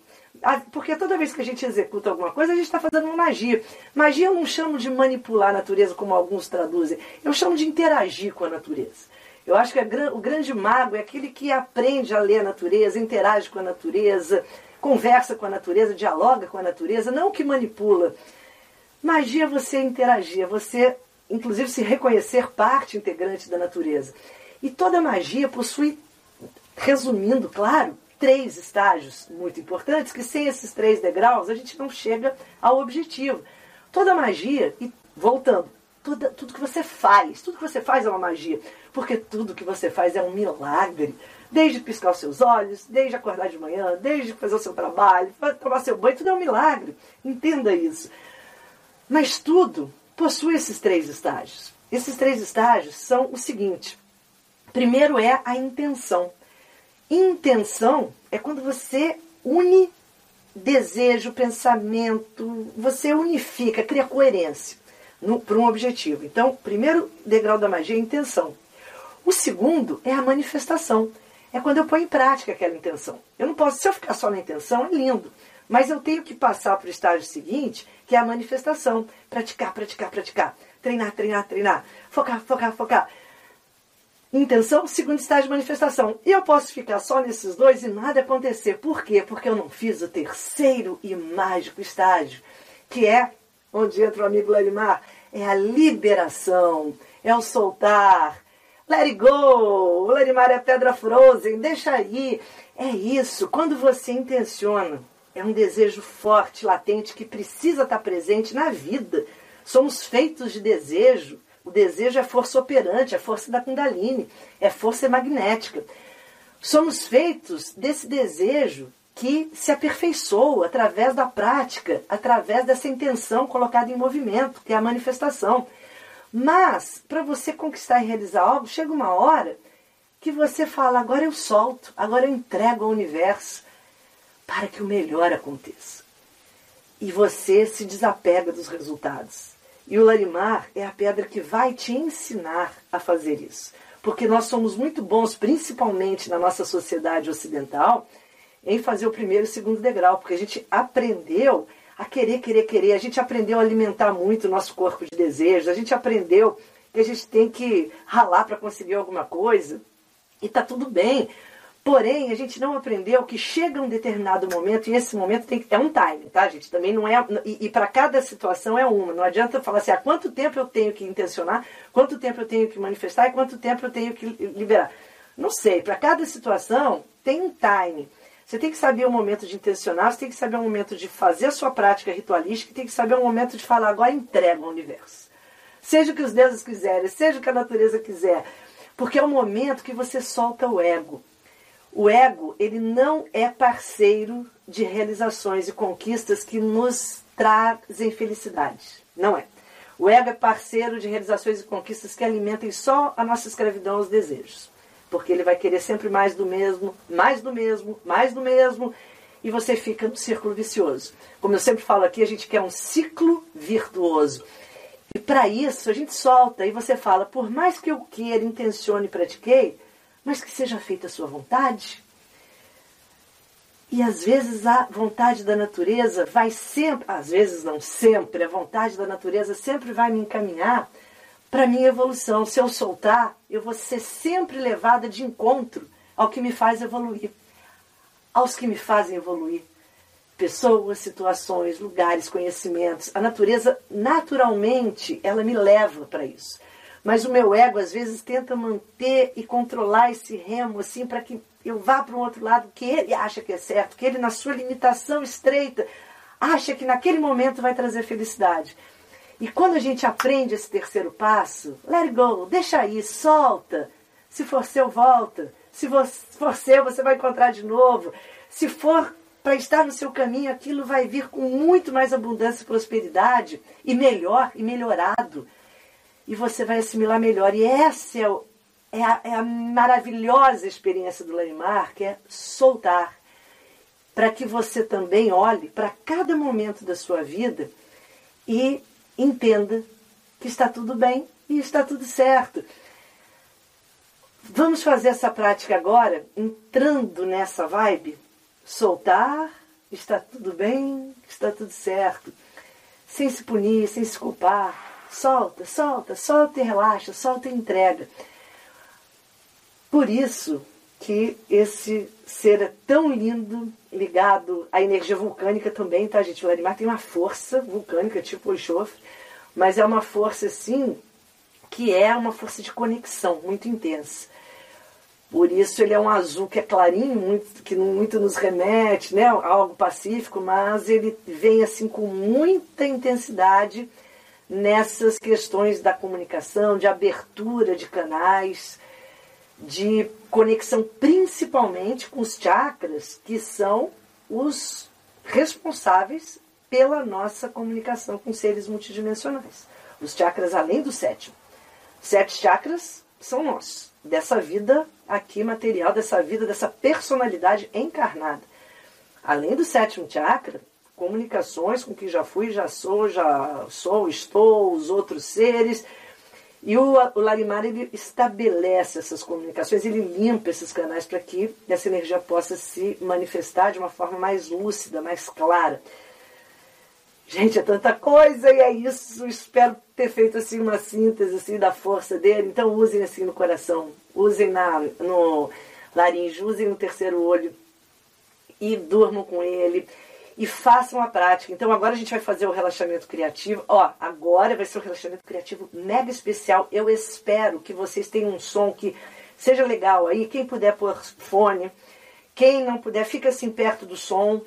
Porque toda vez que a gente executa alguma coisa, a gente está fazendo uma magia. Magia eu não chamo de manipular a natureza, como alguns traduzem. Eu chamo de interagir com a natureza. Eu acho que o grande mago é aquele que aprende a ler a natureza, interage com a natureza, conversa com a natureza, dialoga com a natureza, não que manipula. Magia é você interagir, é você, inclusive, se reconhecer parte integrante da natureza. E toda magia possui, resumindo, claro, três estágios muito importantes, que sem esses três degraus a gente não chega ao objetivo. Toda magia, e voltando, tudo, tudo que você faz, tudo que você faz é uma magia, porque tudo que você faz é um milagre. Desde piscar os seus olhos, desde acordar de manhã, desde fazer o seu trabalho, tomar seu banho, tudo é um milagre. Entenda isso. Mas tudo possui esses três estágios. Esses três estágios são o seguinte: primeiro é a intenção. Intenção é quando você une desejo, pensamento, você unifica, cria coerência para um objetivo. Então, primeiro degrau da magia é a intenção. O segundo é a manifestação. É quando eu ponho em prática aquela intenção. Eu não posso, se eu ficar só na intenção, é lindo. Mas eu tenho que passar para o estágio seguinte, que é a manifestação. Praticar, praticar, praticar. Treinar, treinar, treinar. Focar, focar, focar intenção, segundo estágio de manifestação. E eu posso ficar só nesses dois e nada acontecer. Por quê? Porque eu não fiz o terceiro e mágico estágio, que é onde entra o amigo Larimar, é a liberação, é o soltar. Let it go! O Larimar é pedra frozen, deixa aí. É isso, quando você intenciona, é um desejo forte, latente, que precisa estar presente na vida. Somos feitos de desejo. O desejo é força operante, é força da Kundalini, é força magnética. Somos feitos desse desejo que se aperfeiçoa através da prática, através dessa intenção colocada em movimento, que é a manifestação. Mas, para você conquistar e realizar algo, chega uma hora que você fala, agora eu solto, agora eu entrego ao universo para que o melhor aconteça. E você se desapega dos resultados. E o Larimar é a pedra que vai te ensinar a fazer isso. Porque nós somos muito bons, principalmente na nossa sociedade ocidental, em fazer o primeiro e o segundo degrau, porque a gente aprendeu a querer, querer, querer, a gente aprendeu a alimentar muito o nosso corpo de desejos, a gente aprendeu que a gente tem que ralar para conseguir alguma coisa, e está tudo bem. Porém, a gente não aprendeu que chega um determinado momento, e esse momento tem que é um time, tá, gente? Também não é. E, e para cada situação é uma. Não adianta falar assim, há quanto tempo eu tenho que intencionar, quanto tempo eu tenho que manifestar e quanto tempo eu tenho que liberar. Não sei, para cada situação tem um time. Você tem que saber o momento de intencionar, você tem que saber o momento de fazer a sua prática ritualística, tem que saber o momento de falar, agora entrega ao universo. Seja o que os deuses quiserem, seja o que a natureza quiser. Porque é o momento que você solta o ego. O ego, ele não é parceiro de realizações e conquistas que nos trazem felicidade. Não é. O ego é parceiro de realizações e conquistas que alimentem só a nossa escravidão aos desejos porque ele vai querer sempre mais do mesmo, mais do mesmo, mais do mesmo, e você fica no círculo vicioso. Como eu sempre falo aqui, a gente quer um ciclo virtuoso. E para isso a gente solta e você fala, por mais que eu queira, intencione e pratiquei, mas que seja feita a sua vontade. E às vezes a vontade da natureza vai sempre, às vezes não sempre, a vontade da natureza sempre vai me encaminhar para minha evolução. Se eu soltar, eu vou ser sempre levada de encontro ao que me faz evoluir, aos que me fazem evoluir. Pessoas, situações, lugares, conhecimentos. A natureza, naturalmente, ela me leva para isso. Mas o meu ego, às vezes, tenta manter e controlar esse remo, assim, para que eu vá para um outro lado que ele acha que é certo, que ele, na sua limitação estreita, acha que naquele momento vai trazer felicidade. E quando a gente aprende esse terceiro passo, let go, deixa aí, solta. Se for seu, volta. Se for seu, você vai encontrar de novo. Se for para estar no seu caminho, aquilo vai vir com muito mais abundância e prosperidade, e melhor, e melhorado. E você vai assimilar melhor. E essa é, o, é, a, é a, maravilhosa experiência do Larimar, que é soltar. Para que você também olhe para cada momento da sua vida e entenda que está tudo bem e está tudo certo. Vamos fazer essa prática agora, entrando nessa vibe. Soltar, está tudo bem, está tudo certo. Sem se punir, sem se culpar. Solta, solta, solta e relaxa, solta e entrega. Por isso que esse ser é tão lindo, ligado à energia vulcânica também, tá, gente? O Larimar tem uma força vulcânica, tipo o enxofre, mas é uma força, assim, que é uma força de conexão muito intensa. Por isso ele é um azul que é clarinho, muito, que muito nos remete né, algo pacífico, mas ele vem assim com muita intensidade nessas questões da comunicação, de abertura de canais, de conexão principalmente com os chakras, que são os responsáveis pela nossa comunicação com seres multidimensionais. Os chakras além do sétimo. Sete chakras são nossos, dessa vida aqui material, dessa vida, dessa personalidade encarnada. Além do sétimo chakra, comunicações com quem já fui, já sou, já sou, estou, os outros seres, e o, o Larimar ele estabelece essas comunicações, ele limpa esses canais para que essa energia possa se manifestar de uma forma mais lúcida, mais clara. Gente, é tanta coisa e é isso. Espero ter feito assim uma síntese assim da força dele. Então usem assim no coração, usem na, no laringe, usem no terceiro olho e durmam com ele e façam a prática. Então agora a gente vai fazer o relaxamento criativo. Ó, agora vai ser um relaxamento criativo mega especial. Eu espero que vocês tenham um som que seja legal aí. Quem puder pôr fone, quem não puder, fica assim perto do som.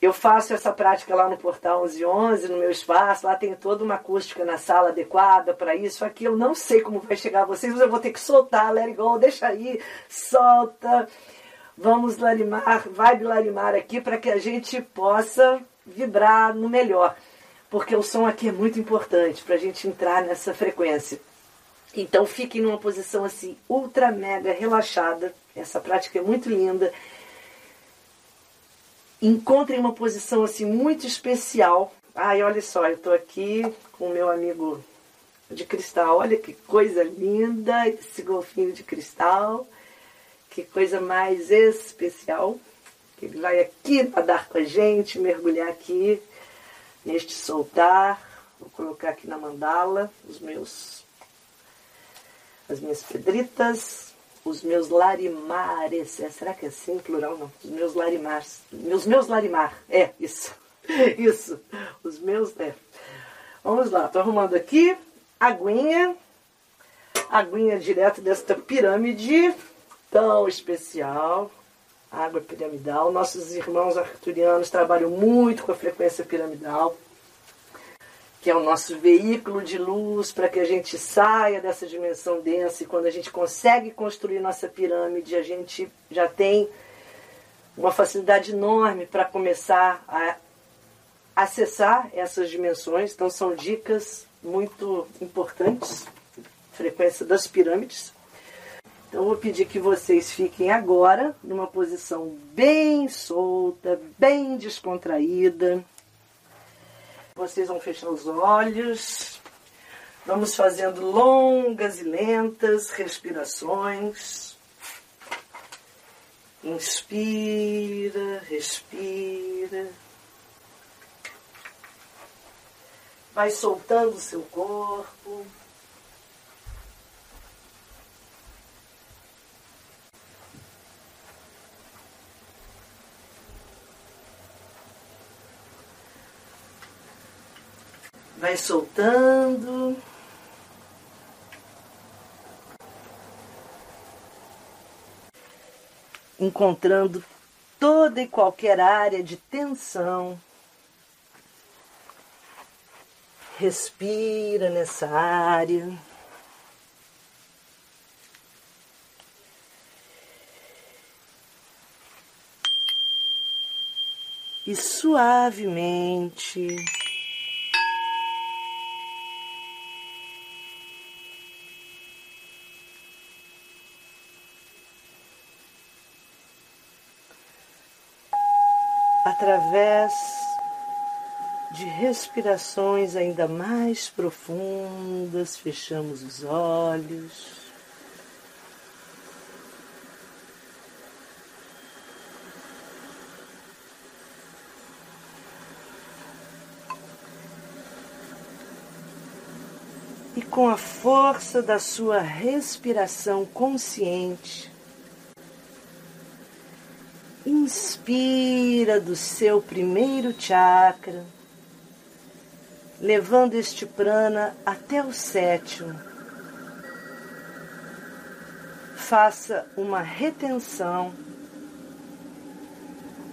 Eu faço essa prática lá no Portal 1111, no meu espaço. Lá tem toda uma acústica na sala adequada para isso. Aqui eu não sei como vai chegar a vocês, mas eu vou ter que soltar. Let it go, deixa aí, solta. Vamos larimar, vai larimar aqui para que a gente possa vibrar no melhor. Porque o som aqui é muito importante para a gente entrar nessa frequência. Então fiquem numa posição assim ultra mega relaxada. Essa prática é muito linda. Encontrem uma posição assim muito especial. Ai, olha só, eu estou aqui com o meu amigo de cristal. Olha que coisa linda esse golfinho de cristal. Que coisa mais especial. Ele vai aqui nadar com a gente, mergulhar aqui neste soltar. Vou colocar aqui na mandala os meus as minhas pedritas, os meus larimares. É, será que é assim, plural? Não. Os meus larimares. Meus meus larimar. É, isso. Isso. Os meus. É. Vamos lá, tô arrumando aqui. Aguinha. Aguinha direto desta pirâmide tão especial. Água piramidal. Nossos irmãos arturianos trabalham muito com a frequência piramidal que é o nosso veículo de luz para que a gente saia dessa dimensão densa e quando a gente consegue construir nossa pirâmide, a gente já tem uma facilidade enorme para começar a acessar essas dimensões. Então são dicas muito importantes, frequência das pirâmides. Então eu vou pedir que vocês fiquem agora numa posição bem solta, bem descontraída. Vocês vão fechar os olhos. Vamos fazendo longas e lentas respirações. Inspira, respira. Vai soltando o seu corpo. Vai soltando. Encontrando toda e qualquer área de tensão. Respira nessa área. E suavemente através de respirações ainda mais profundas, fechamos os olhos. E com a força da sua respiração consciente, Inspira do seu primeiro chakra, levando este prana até o sétimo. Faça uma retenção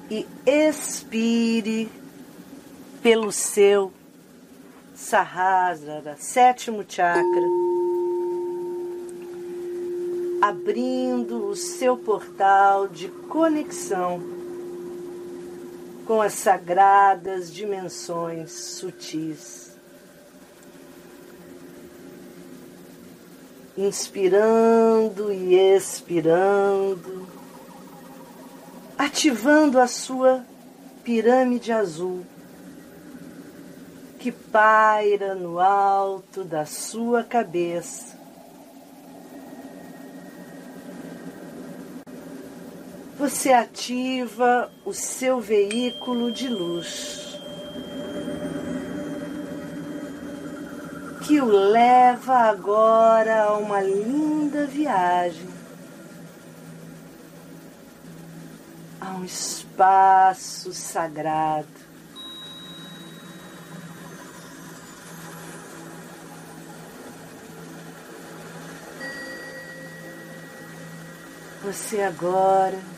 e expire pelo seu Sahasrara, sétimo chakra abrindo o seu portal de conexão com as sagradas dimensões sutis. Inspirando e expirando, ativando a sua pirâmide azul que paira no alto da sua cabeça você ativa o seu veículo de luz, que o leva agora a uma linda viagem, a um espaço sagrado. Você agora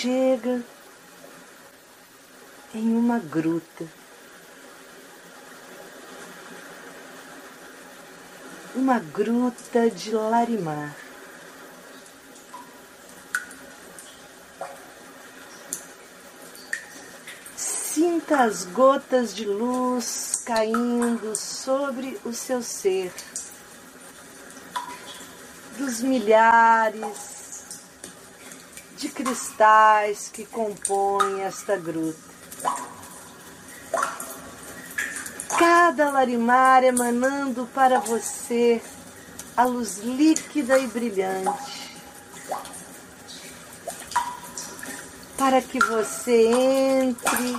chega em uma gruta. Uma gruta de Larimar. Sinta as gotas de luz caindo sobre o seu ser, dos milhares de cristais que compõem esta gruta. Cada larimar emanando para você a luz líquida e brilhante, para que você entre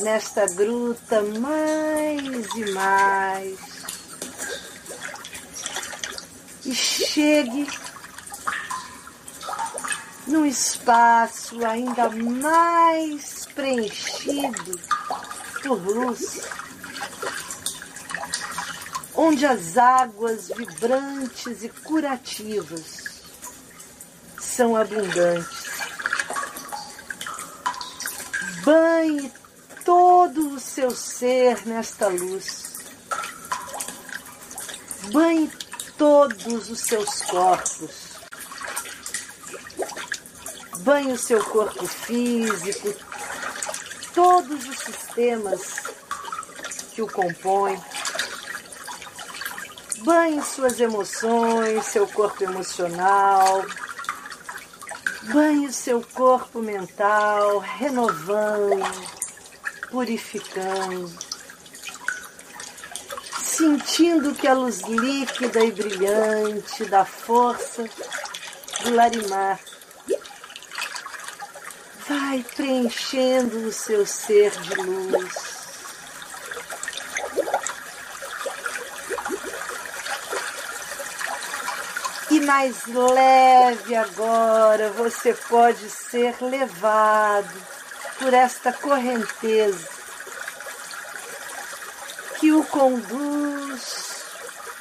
nesta gruta mais e mais e chegue num espaço ainda mais preenchido por luz onde as águas vibrantes e curativas são abundantes. Banhe todo o seu ser nesta luz. Banhe todos os seus corpos. Banhe o seu corpo físico, todos os sistemas que o compõem Banhe suas emoções, seu corpo emocional. Banhe o seu corpo mental, renovando, purificando. Sentindo que a luz líquida e brilhante da força do larimar vai preenchendo o seu ser de luz. mais leve agora você pode ser levado por esta correnteza que o conduz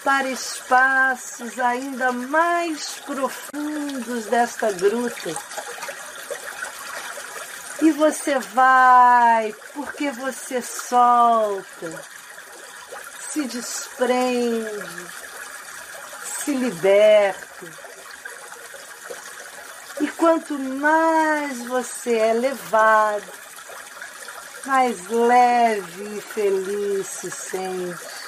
para espaços ainda mais profundos desta gruta. E você vai porque você solta, se desprende, se liberta. E quanto mais você é levado, mais leve e feliz se sente.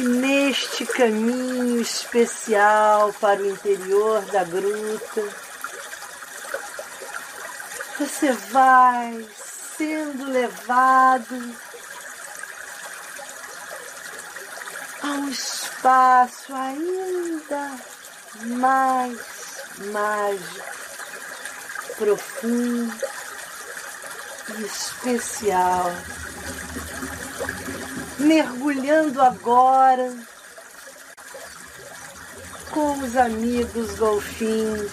Neste caminho especial para o interior da gruta, você vai sendo levado a um espaço ainda mais mágico, profundo e especial. Mergulhando agora com os amigos golfinhos.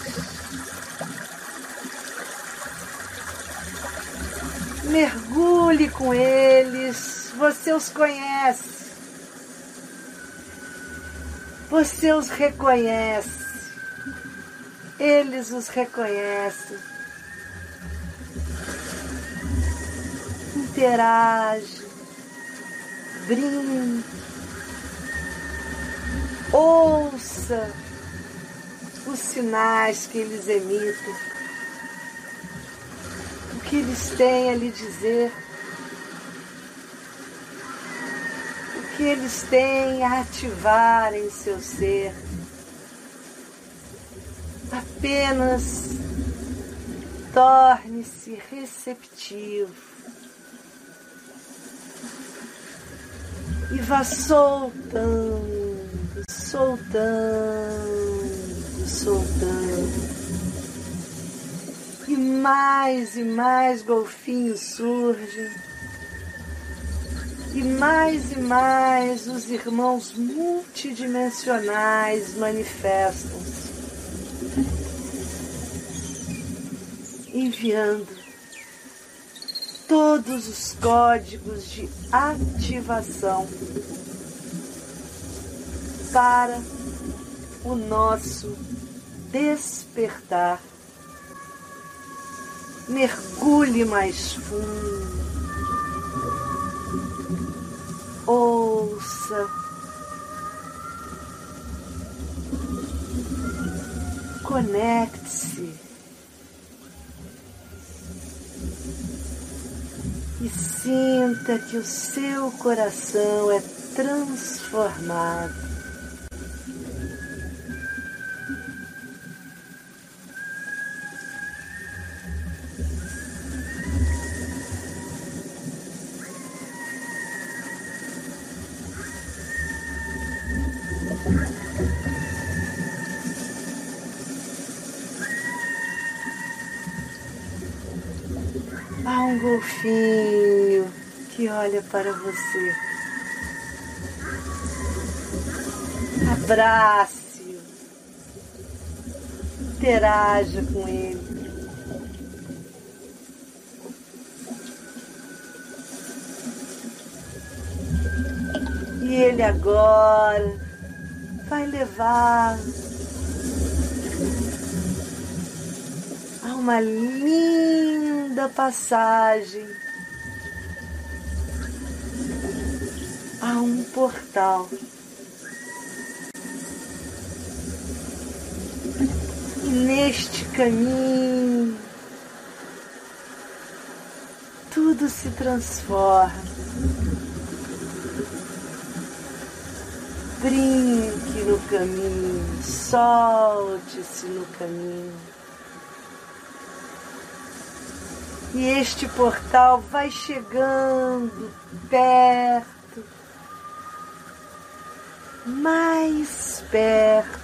Mergulhe com eles, você os conhece você os reconhece, eles os reconhecem. Interage, brinde, ouça os sinais que eles emitem, o que eles têm a lhe dizer. que eles têm a ativar em seu ser. Apenas torne-se receptivo e vá soltando, soltando, soltando. E mais e mais golfinhos surgem e mais e mais os irmãos multidimensionais manifestam-se, enviando todos os códigos de ativação para o nosso despertar. Mergulhe mais fundo ouça. Conecte-se. E sinta que o seu coração é transformado. Golfinho que olha para você. Abrace-o. Interaja com ele. E ele agora vai levá-lo uma linda passagem a um portal. E neste caminho tudo se transforma. Brinque no caminho, solte-se no caminho. E este portal vai chegando perto, mais perto.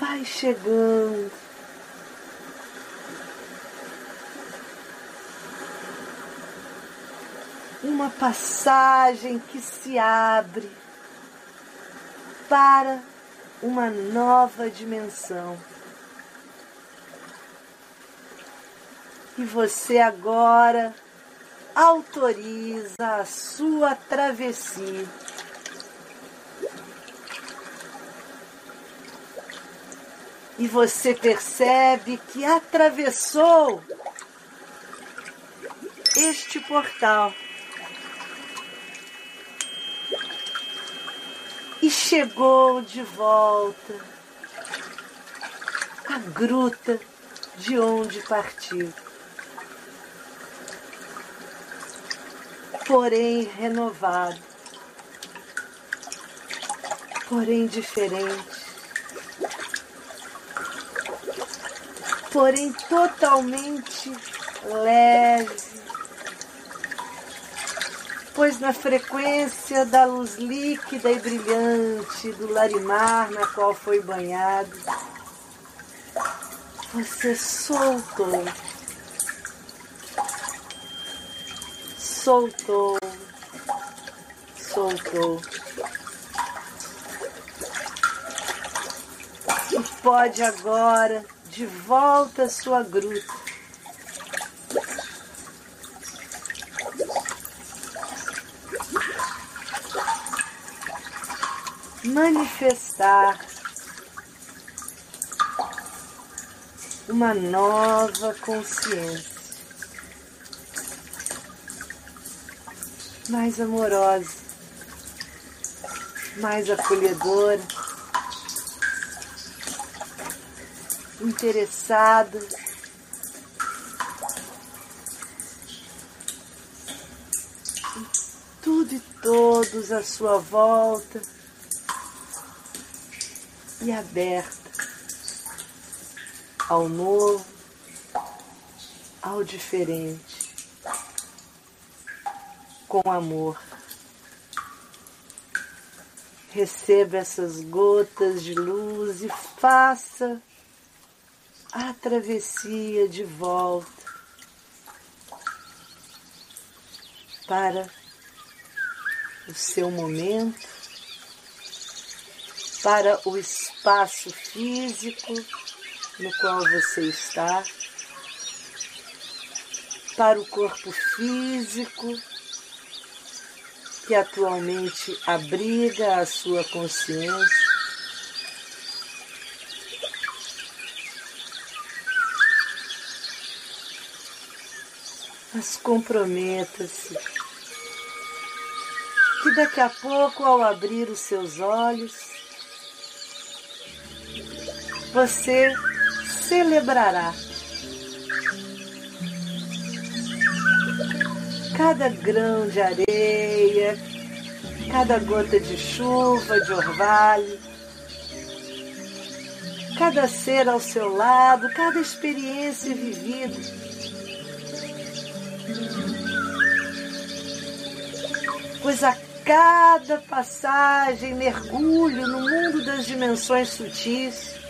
Vai chegando. Uma passagem que se abre para uma nova dimensão. E você agora autoriza a sua travessia. E você percebe que atravessou este portal. E chegou de volta à gruta de onde partiu. Porém renovado, porém diferente, porém totalmente leve pois na frequência da luz líquida e brilhante do larimar na qual foi banhado, você soltou, soltou, soltou. E pode agora, de volta à sua gruta, manifestar uma nova consciência, mais amorosa, mais acolhedora, interessada. em Tudo e todos à sua volta e aberta ao novo, ao diferente, com amor. Receba essas gotas de luz e faça a travessia de volta para o seu momento para o espaço físico no qual você está, para o corpo físico que atualmente abriga a sua consciência. Mas comprometa-se que daqui a pouco, ao abrir os seus olhos, você celebrará cada grão de areia, cada gota de chuva, de orvalho, cada ser ao seu lado, cada experiência vivida. Pois a cada passagem, mergulho no mundo das dimensões sutis,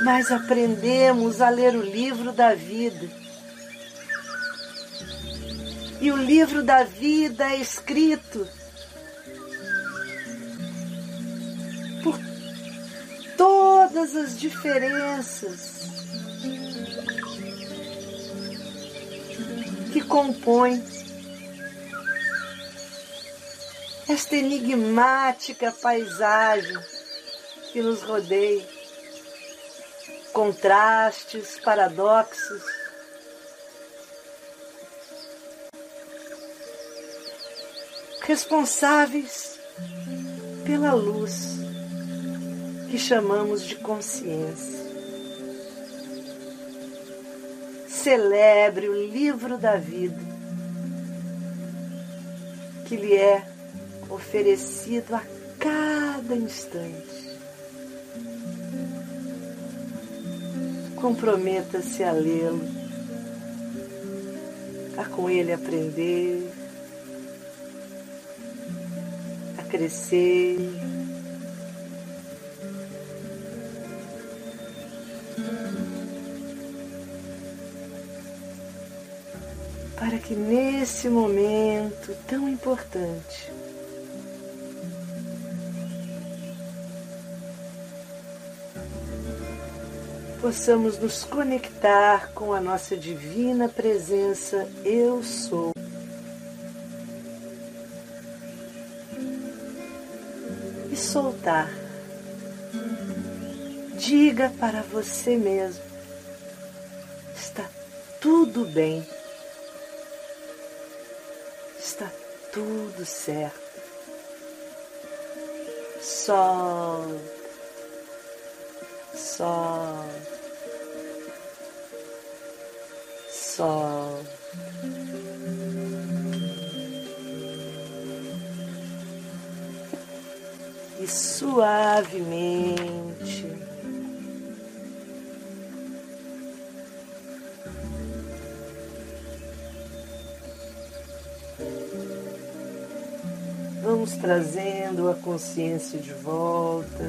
mas aprendemos a ler o livro da vida. E o livro da vida é escrito por todas as diferenças que compõem esta enigmática paisagem que nos rodeia, contrastes, paradoxos. Responsáveis pela luz que chamamos de consciência. Celebre o livro da vida que lhe é oferecido a cada instante. Comprometa-se a lê-lo, a com ele aprender, a crescer. Para que nesse momento tão importante possamos nos conectar com a nossa divina presença Eu Sou. E soltar. Diga para você mesmo: está tudo bem, está tudo certo. Sol, sol. sol. E suavemente vamos trazendo a consciência de volta.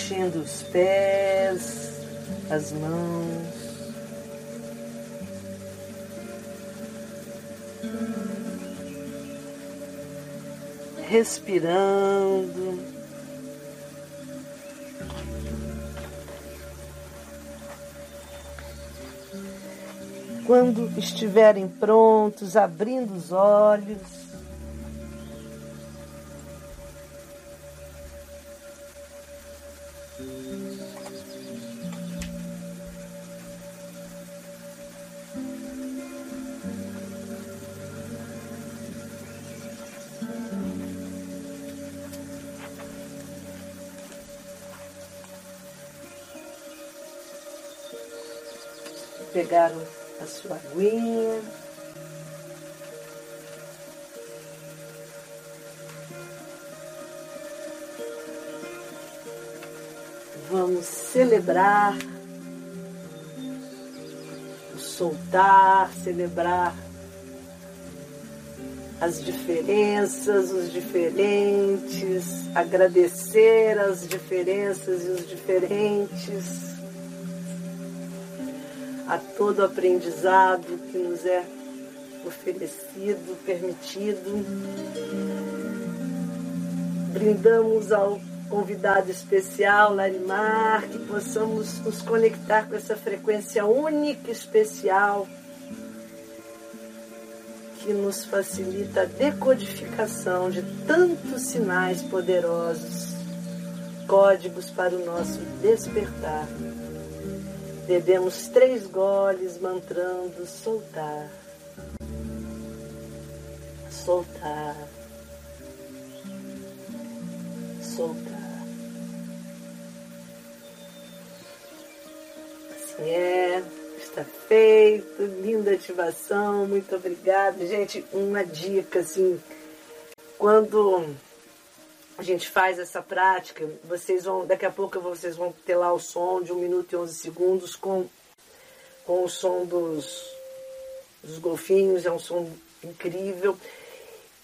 Mexendo os pés, as mãos. Respirando. Quando estiverem prontos, abrindo os olhos. Pegaram a sua aguinha. Vamos celebrar, soltar, celebrar as diferenças, os diferentes, agradecer as diferenças e os diferentes a todo aprendizado que nos é oferecido, permitido. Brindamos ao convidado especial, Larimar, que possamos nos conectar com essa frequência única e especial que nos facilita a decodificação de tantos sinais poderosos, códigos para o nosso despertar. Bebemos três goles, mantrando soltar, soltar, soltar. Assim é, está feito, linda ativação, muito obrigada. Gente, uma dica assim, quando a gente faz essa prática, vocês vão, daqui a pouco vocês vão ter lá o som de 1 minuto e 11 segundos com, com o som dos, dos golfinhos, é um som incrível.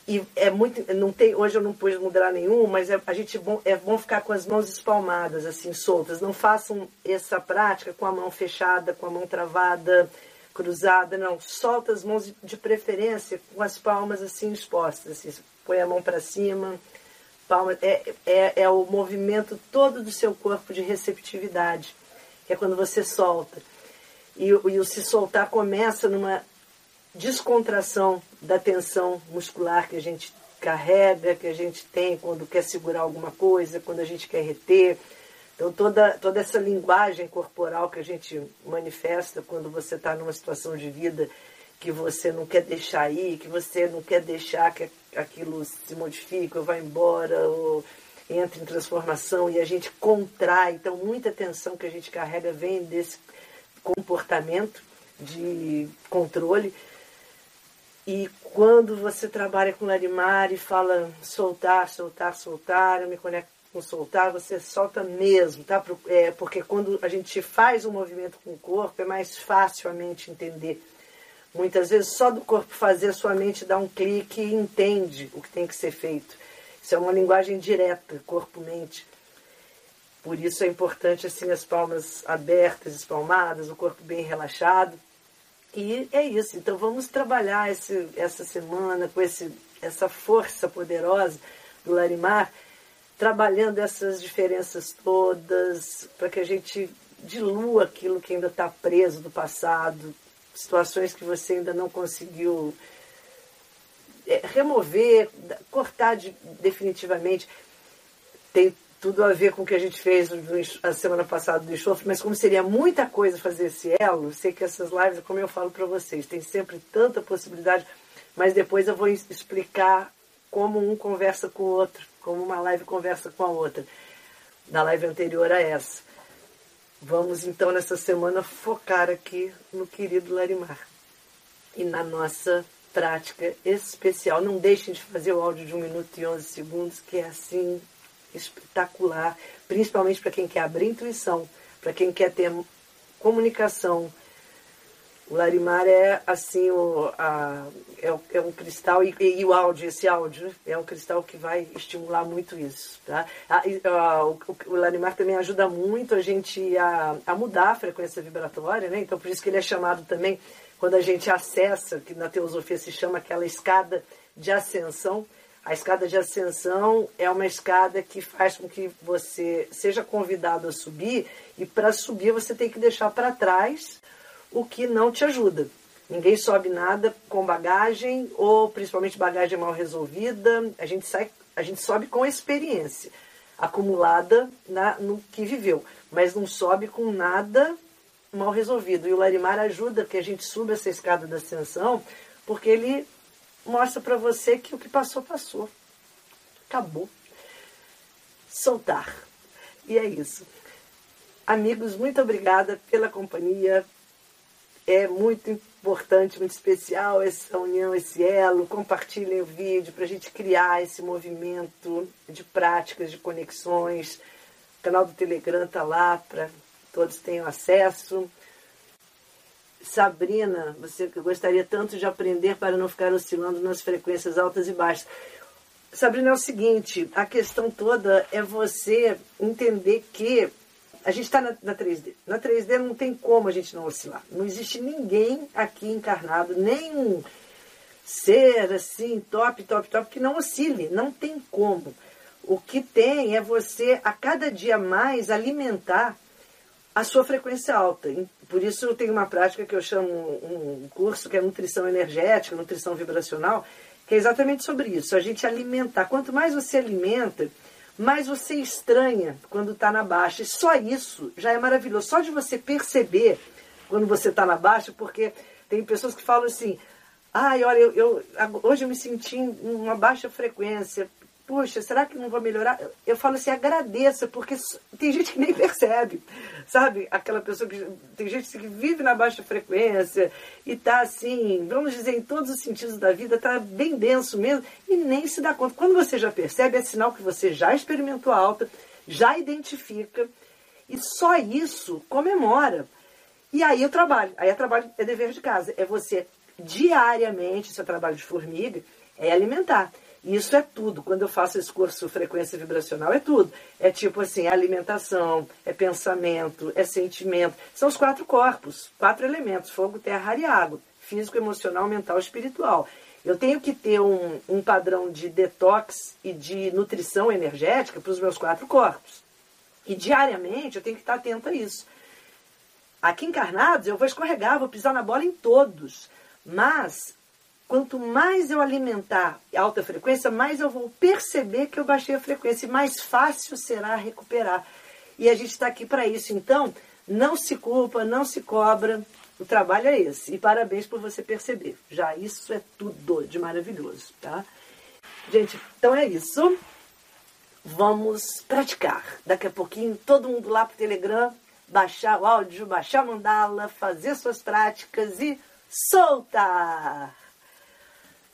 E é muito, não tem, hoje eu não pude mudar nenhum, mas é, a gente bom, é bom ficar com as mãos espalmadas, assim, soltas. Não façam essa prática com a mão fechada, com a mão travada, cruzada, não. Solta as mãos de preferência com as palmas assim expostas, assim, põe a mão para cima palmas, é, é, é o movimento todo do seu corpo de receptividade, que é quando você solta. E, e o se soltar começa numa descontração da tensão muscular que a gente carrega, que a gente tem quando quer segurar alguma coisa, quando a gente quer reter. Então, toda, toda essa linguagem corporal que a gente manifesta quando você está numa situação de vida que você não quer deixar ir, que você não quer deixar que aquilo se modifique ou vá embora ou entre em transformação e a gente contrai. Então, muita tensão que a gente carrega vem desse comportamento de controle. E quando você trabalha com Larimar e fala soltar, soltar, soltar, eu me conecto com soltar, você solta mesmo, tá? É, porque quando a gente faz um movimento com o corpo, é mais fácil a mente entender Muitas vezes só do corpo fazer a sua mente dá um clique e entende o que tem que ser feito. Isso é uma linguagem direta, corpo-mente. Por isso é importante assim as palmas abertas, espalmadas, o corpo bem relaxado. E é isso. Então vamos trabalhar esse, essa semana com esse, essa força poderosa do Larimar, trabalhando essas diferenças todas, para que a gente dilua aquilo que ainda está preso do passado, situações que você ainda não conseguiu é, remover, cortar de, definitivamente. Tem tudo a ver com o que a gente fez a semana passada do enxofre, mas como seria muita coisa fazer esse elo, sei que essas lives, como eu falo para vocês, tem sempre tanta possibilidade, mas depois eu vou explicar como um conversa com o outro, como uma live conversa com a outra, da live anterior a essa. Vamos então nessa semana focar aqui no querido Larimar e na nossa prática especial. Não deixem de fazer o áudio de 1 minuto e 11 segundos, que é assim espetacular, principalmente para quem quer abrir intuição, para quem quer ter comunicação o Larimar é assim, o, a, é, é, um cristal, e, e, o áudio, esse áudio, é um cristal que vai estimular muito isso. Tá? A, a, o, o, Larimar também ajuda muito a gente a, a mudar a frequência vibratória, né? então por isso que ele é chamado também, quando a gente acessa, que na teosofia se chama aquela escada de ascensão, a escada de ascensão é uma escada que faz com que você seja convidado a subir, e para subir você tem que deixar para trás o que não te ajuda. Ninguém sobe nada com bagagem ou principalmente bagagem mal resolvida. A gente sai, a gente sobe com experiência acumulada na, no que viveu, mas não sobe com nada mal resolvido. E o Larimar ajuda que a gente suba essa escada da ascensão, porque ele mostra para você que o que passou passou. Acabou. Soltar. E é isso. Amigos, muito obrigada pela companhia, é muito importante, muito especial essa união, esse elo. Compartilhem o vídeo para a gente criar esse movimento de práticas, de conexões. O canal do Telegram está lá para todos tenham acesso. Sabrina, você gostaria tanto de aprender para não ficar oscilando nas frequências altas e baixas. Sabrina, é o seguinte: a questão toda é você entender que a gente está na, na 3D. Na 3D não tem como a gente não oscilar. Não existe ninguém aqui encarnado, nenhum ser assim, top, top, top, que não oscile. Não tem como. O que tem é você, a cada dia mais, alimentar a sua frequência alta. Por isso eu tenho uma prática que eu chamo um curso que é nutrição energética, nutrição vibracional, que é exatamente sobre isso. A gente alimentar. Quanto mais você alimenta, mas você estranha quando está na baixa. E só isso já é maravilhoso. Só de você perceber quando você está na baixa, porque tem pessoas que falam assim: ai, olha, eu, eu, hoje eu me senti em uma baixa frequência puxa, será que não vou melhorar? Eu falo assim, agradeça, porque tem gente que nem percebe, sabe? Aquela pessoa que. Tem gente que vive na baixa frequência e tá assim, vamos dizer, em todos os sentidos da vida, tá bem denso mesmo, e nem se dá conta. Quando você já percebe, é sinal que você já experimentou alta, já identifica, e só isso comemora. E aí o trabalho, aí é trabalho, é dever de casa, é você diariamente, seu trabalho de formiga, é alimentar. Isso é tudo. Quando eu faço esse curso frequência vibracional, é tudo. É tipo assim, é alimentação, é pensamento, é sentimento. São os quatro corpos, quatro elementos: fogo, terra, ar e água. Físico, emocional, mental, espiritual. Eu tenho que ter um, um padrão de detox e de nutrição energética para os meus quatro corpos. E diariamente eu tenho que estar atento a isso. Aqui encarnados eu vou escorregar, vou pisar na bola em todos. Mas Quanto mais eu alimentar alta frequência, mais eu vou perceber que eu baixei a frequência e mais fácil será recuperar. E a gente está aqui para isso. Então, não se culpa, não se cobra. O trabalho é esse. E parabéns por você perceber. Já isso é tudo de maravilhoso, tá? Gente, então é isso. Vamos praticar. Daqui a pouquinho, todo mundo lá pro Telegram, baixar o áudio, baixar a mandala, fazer suas práticas e soltar!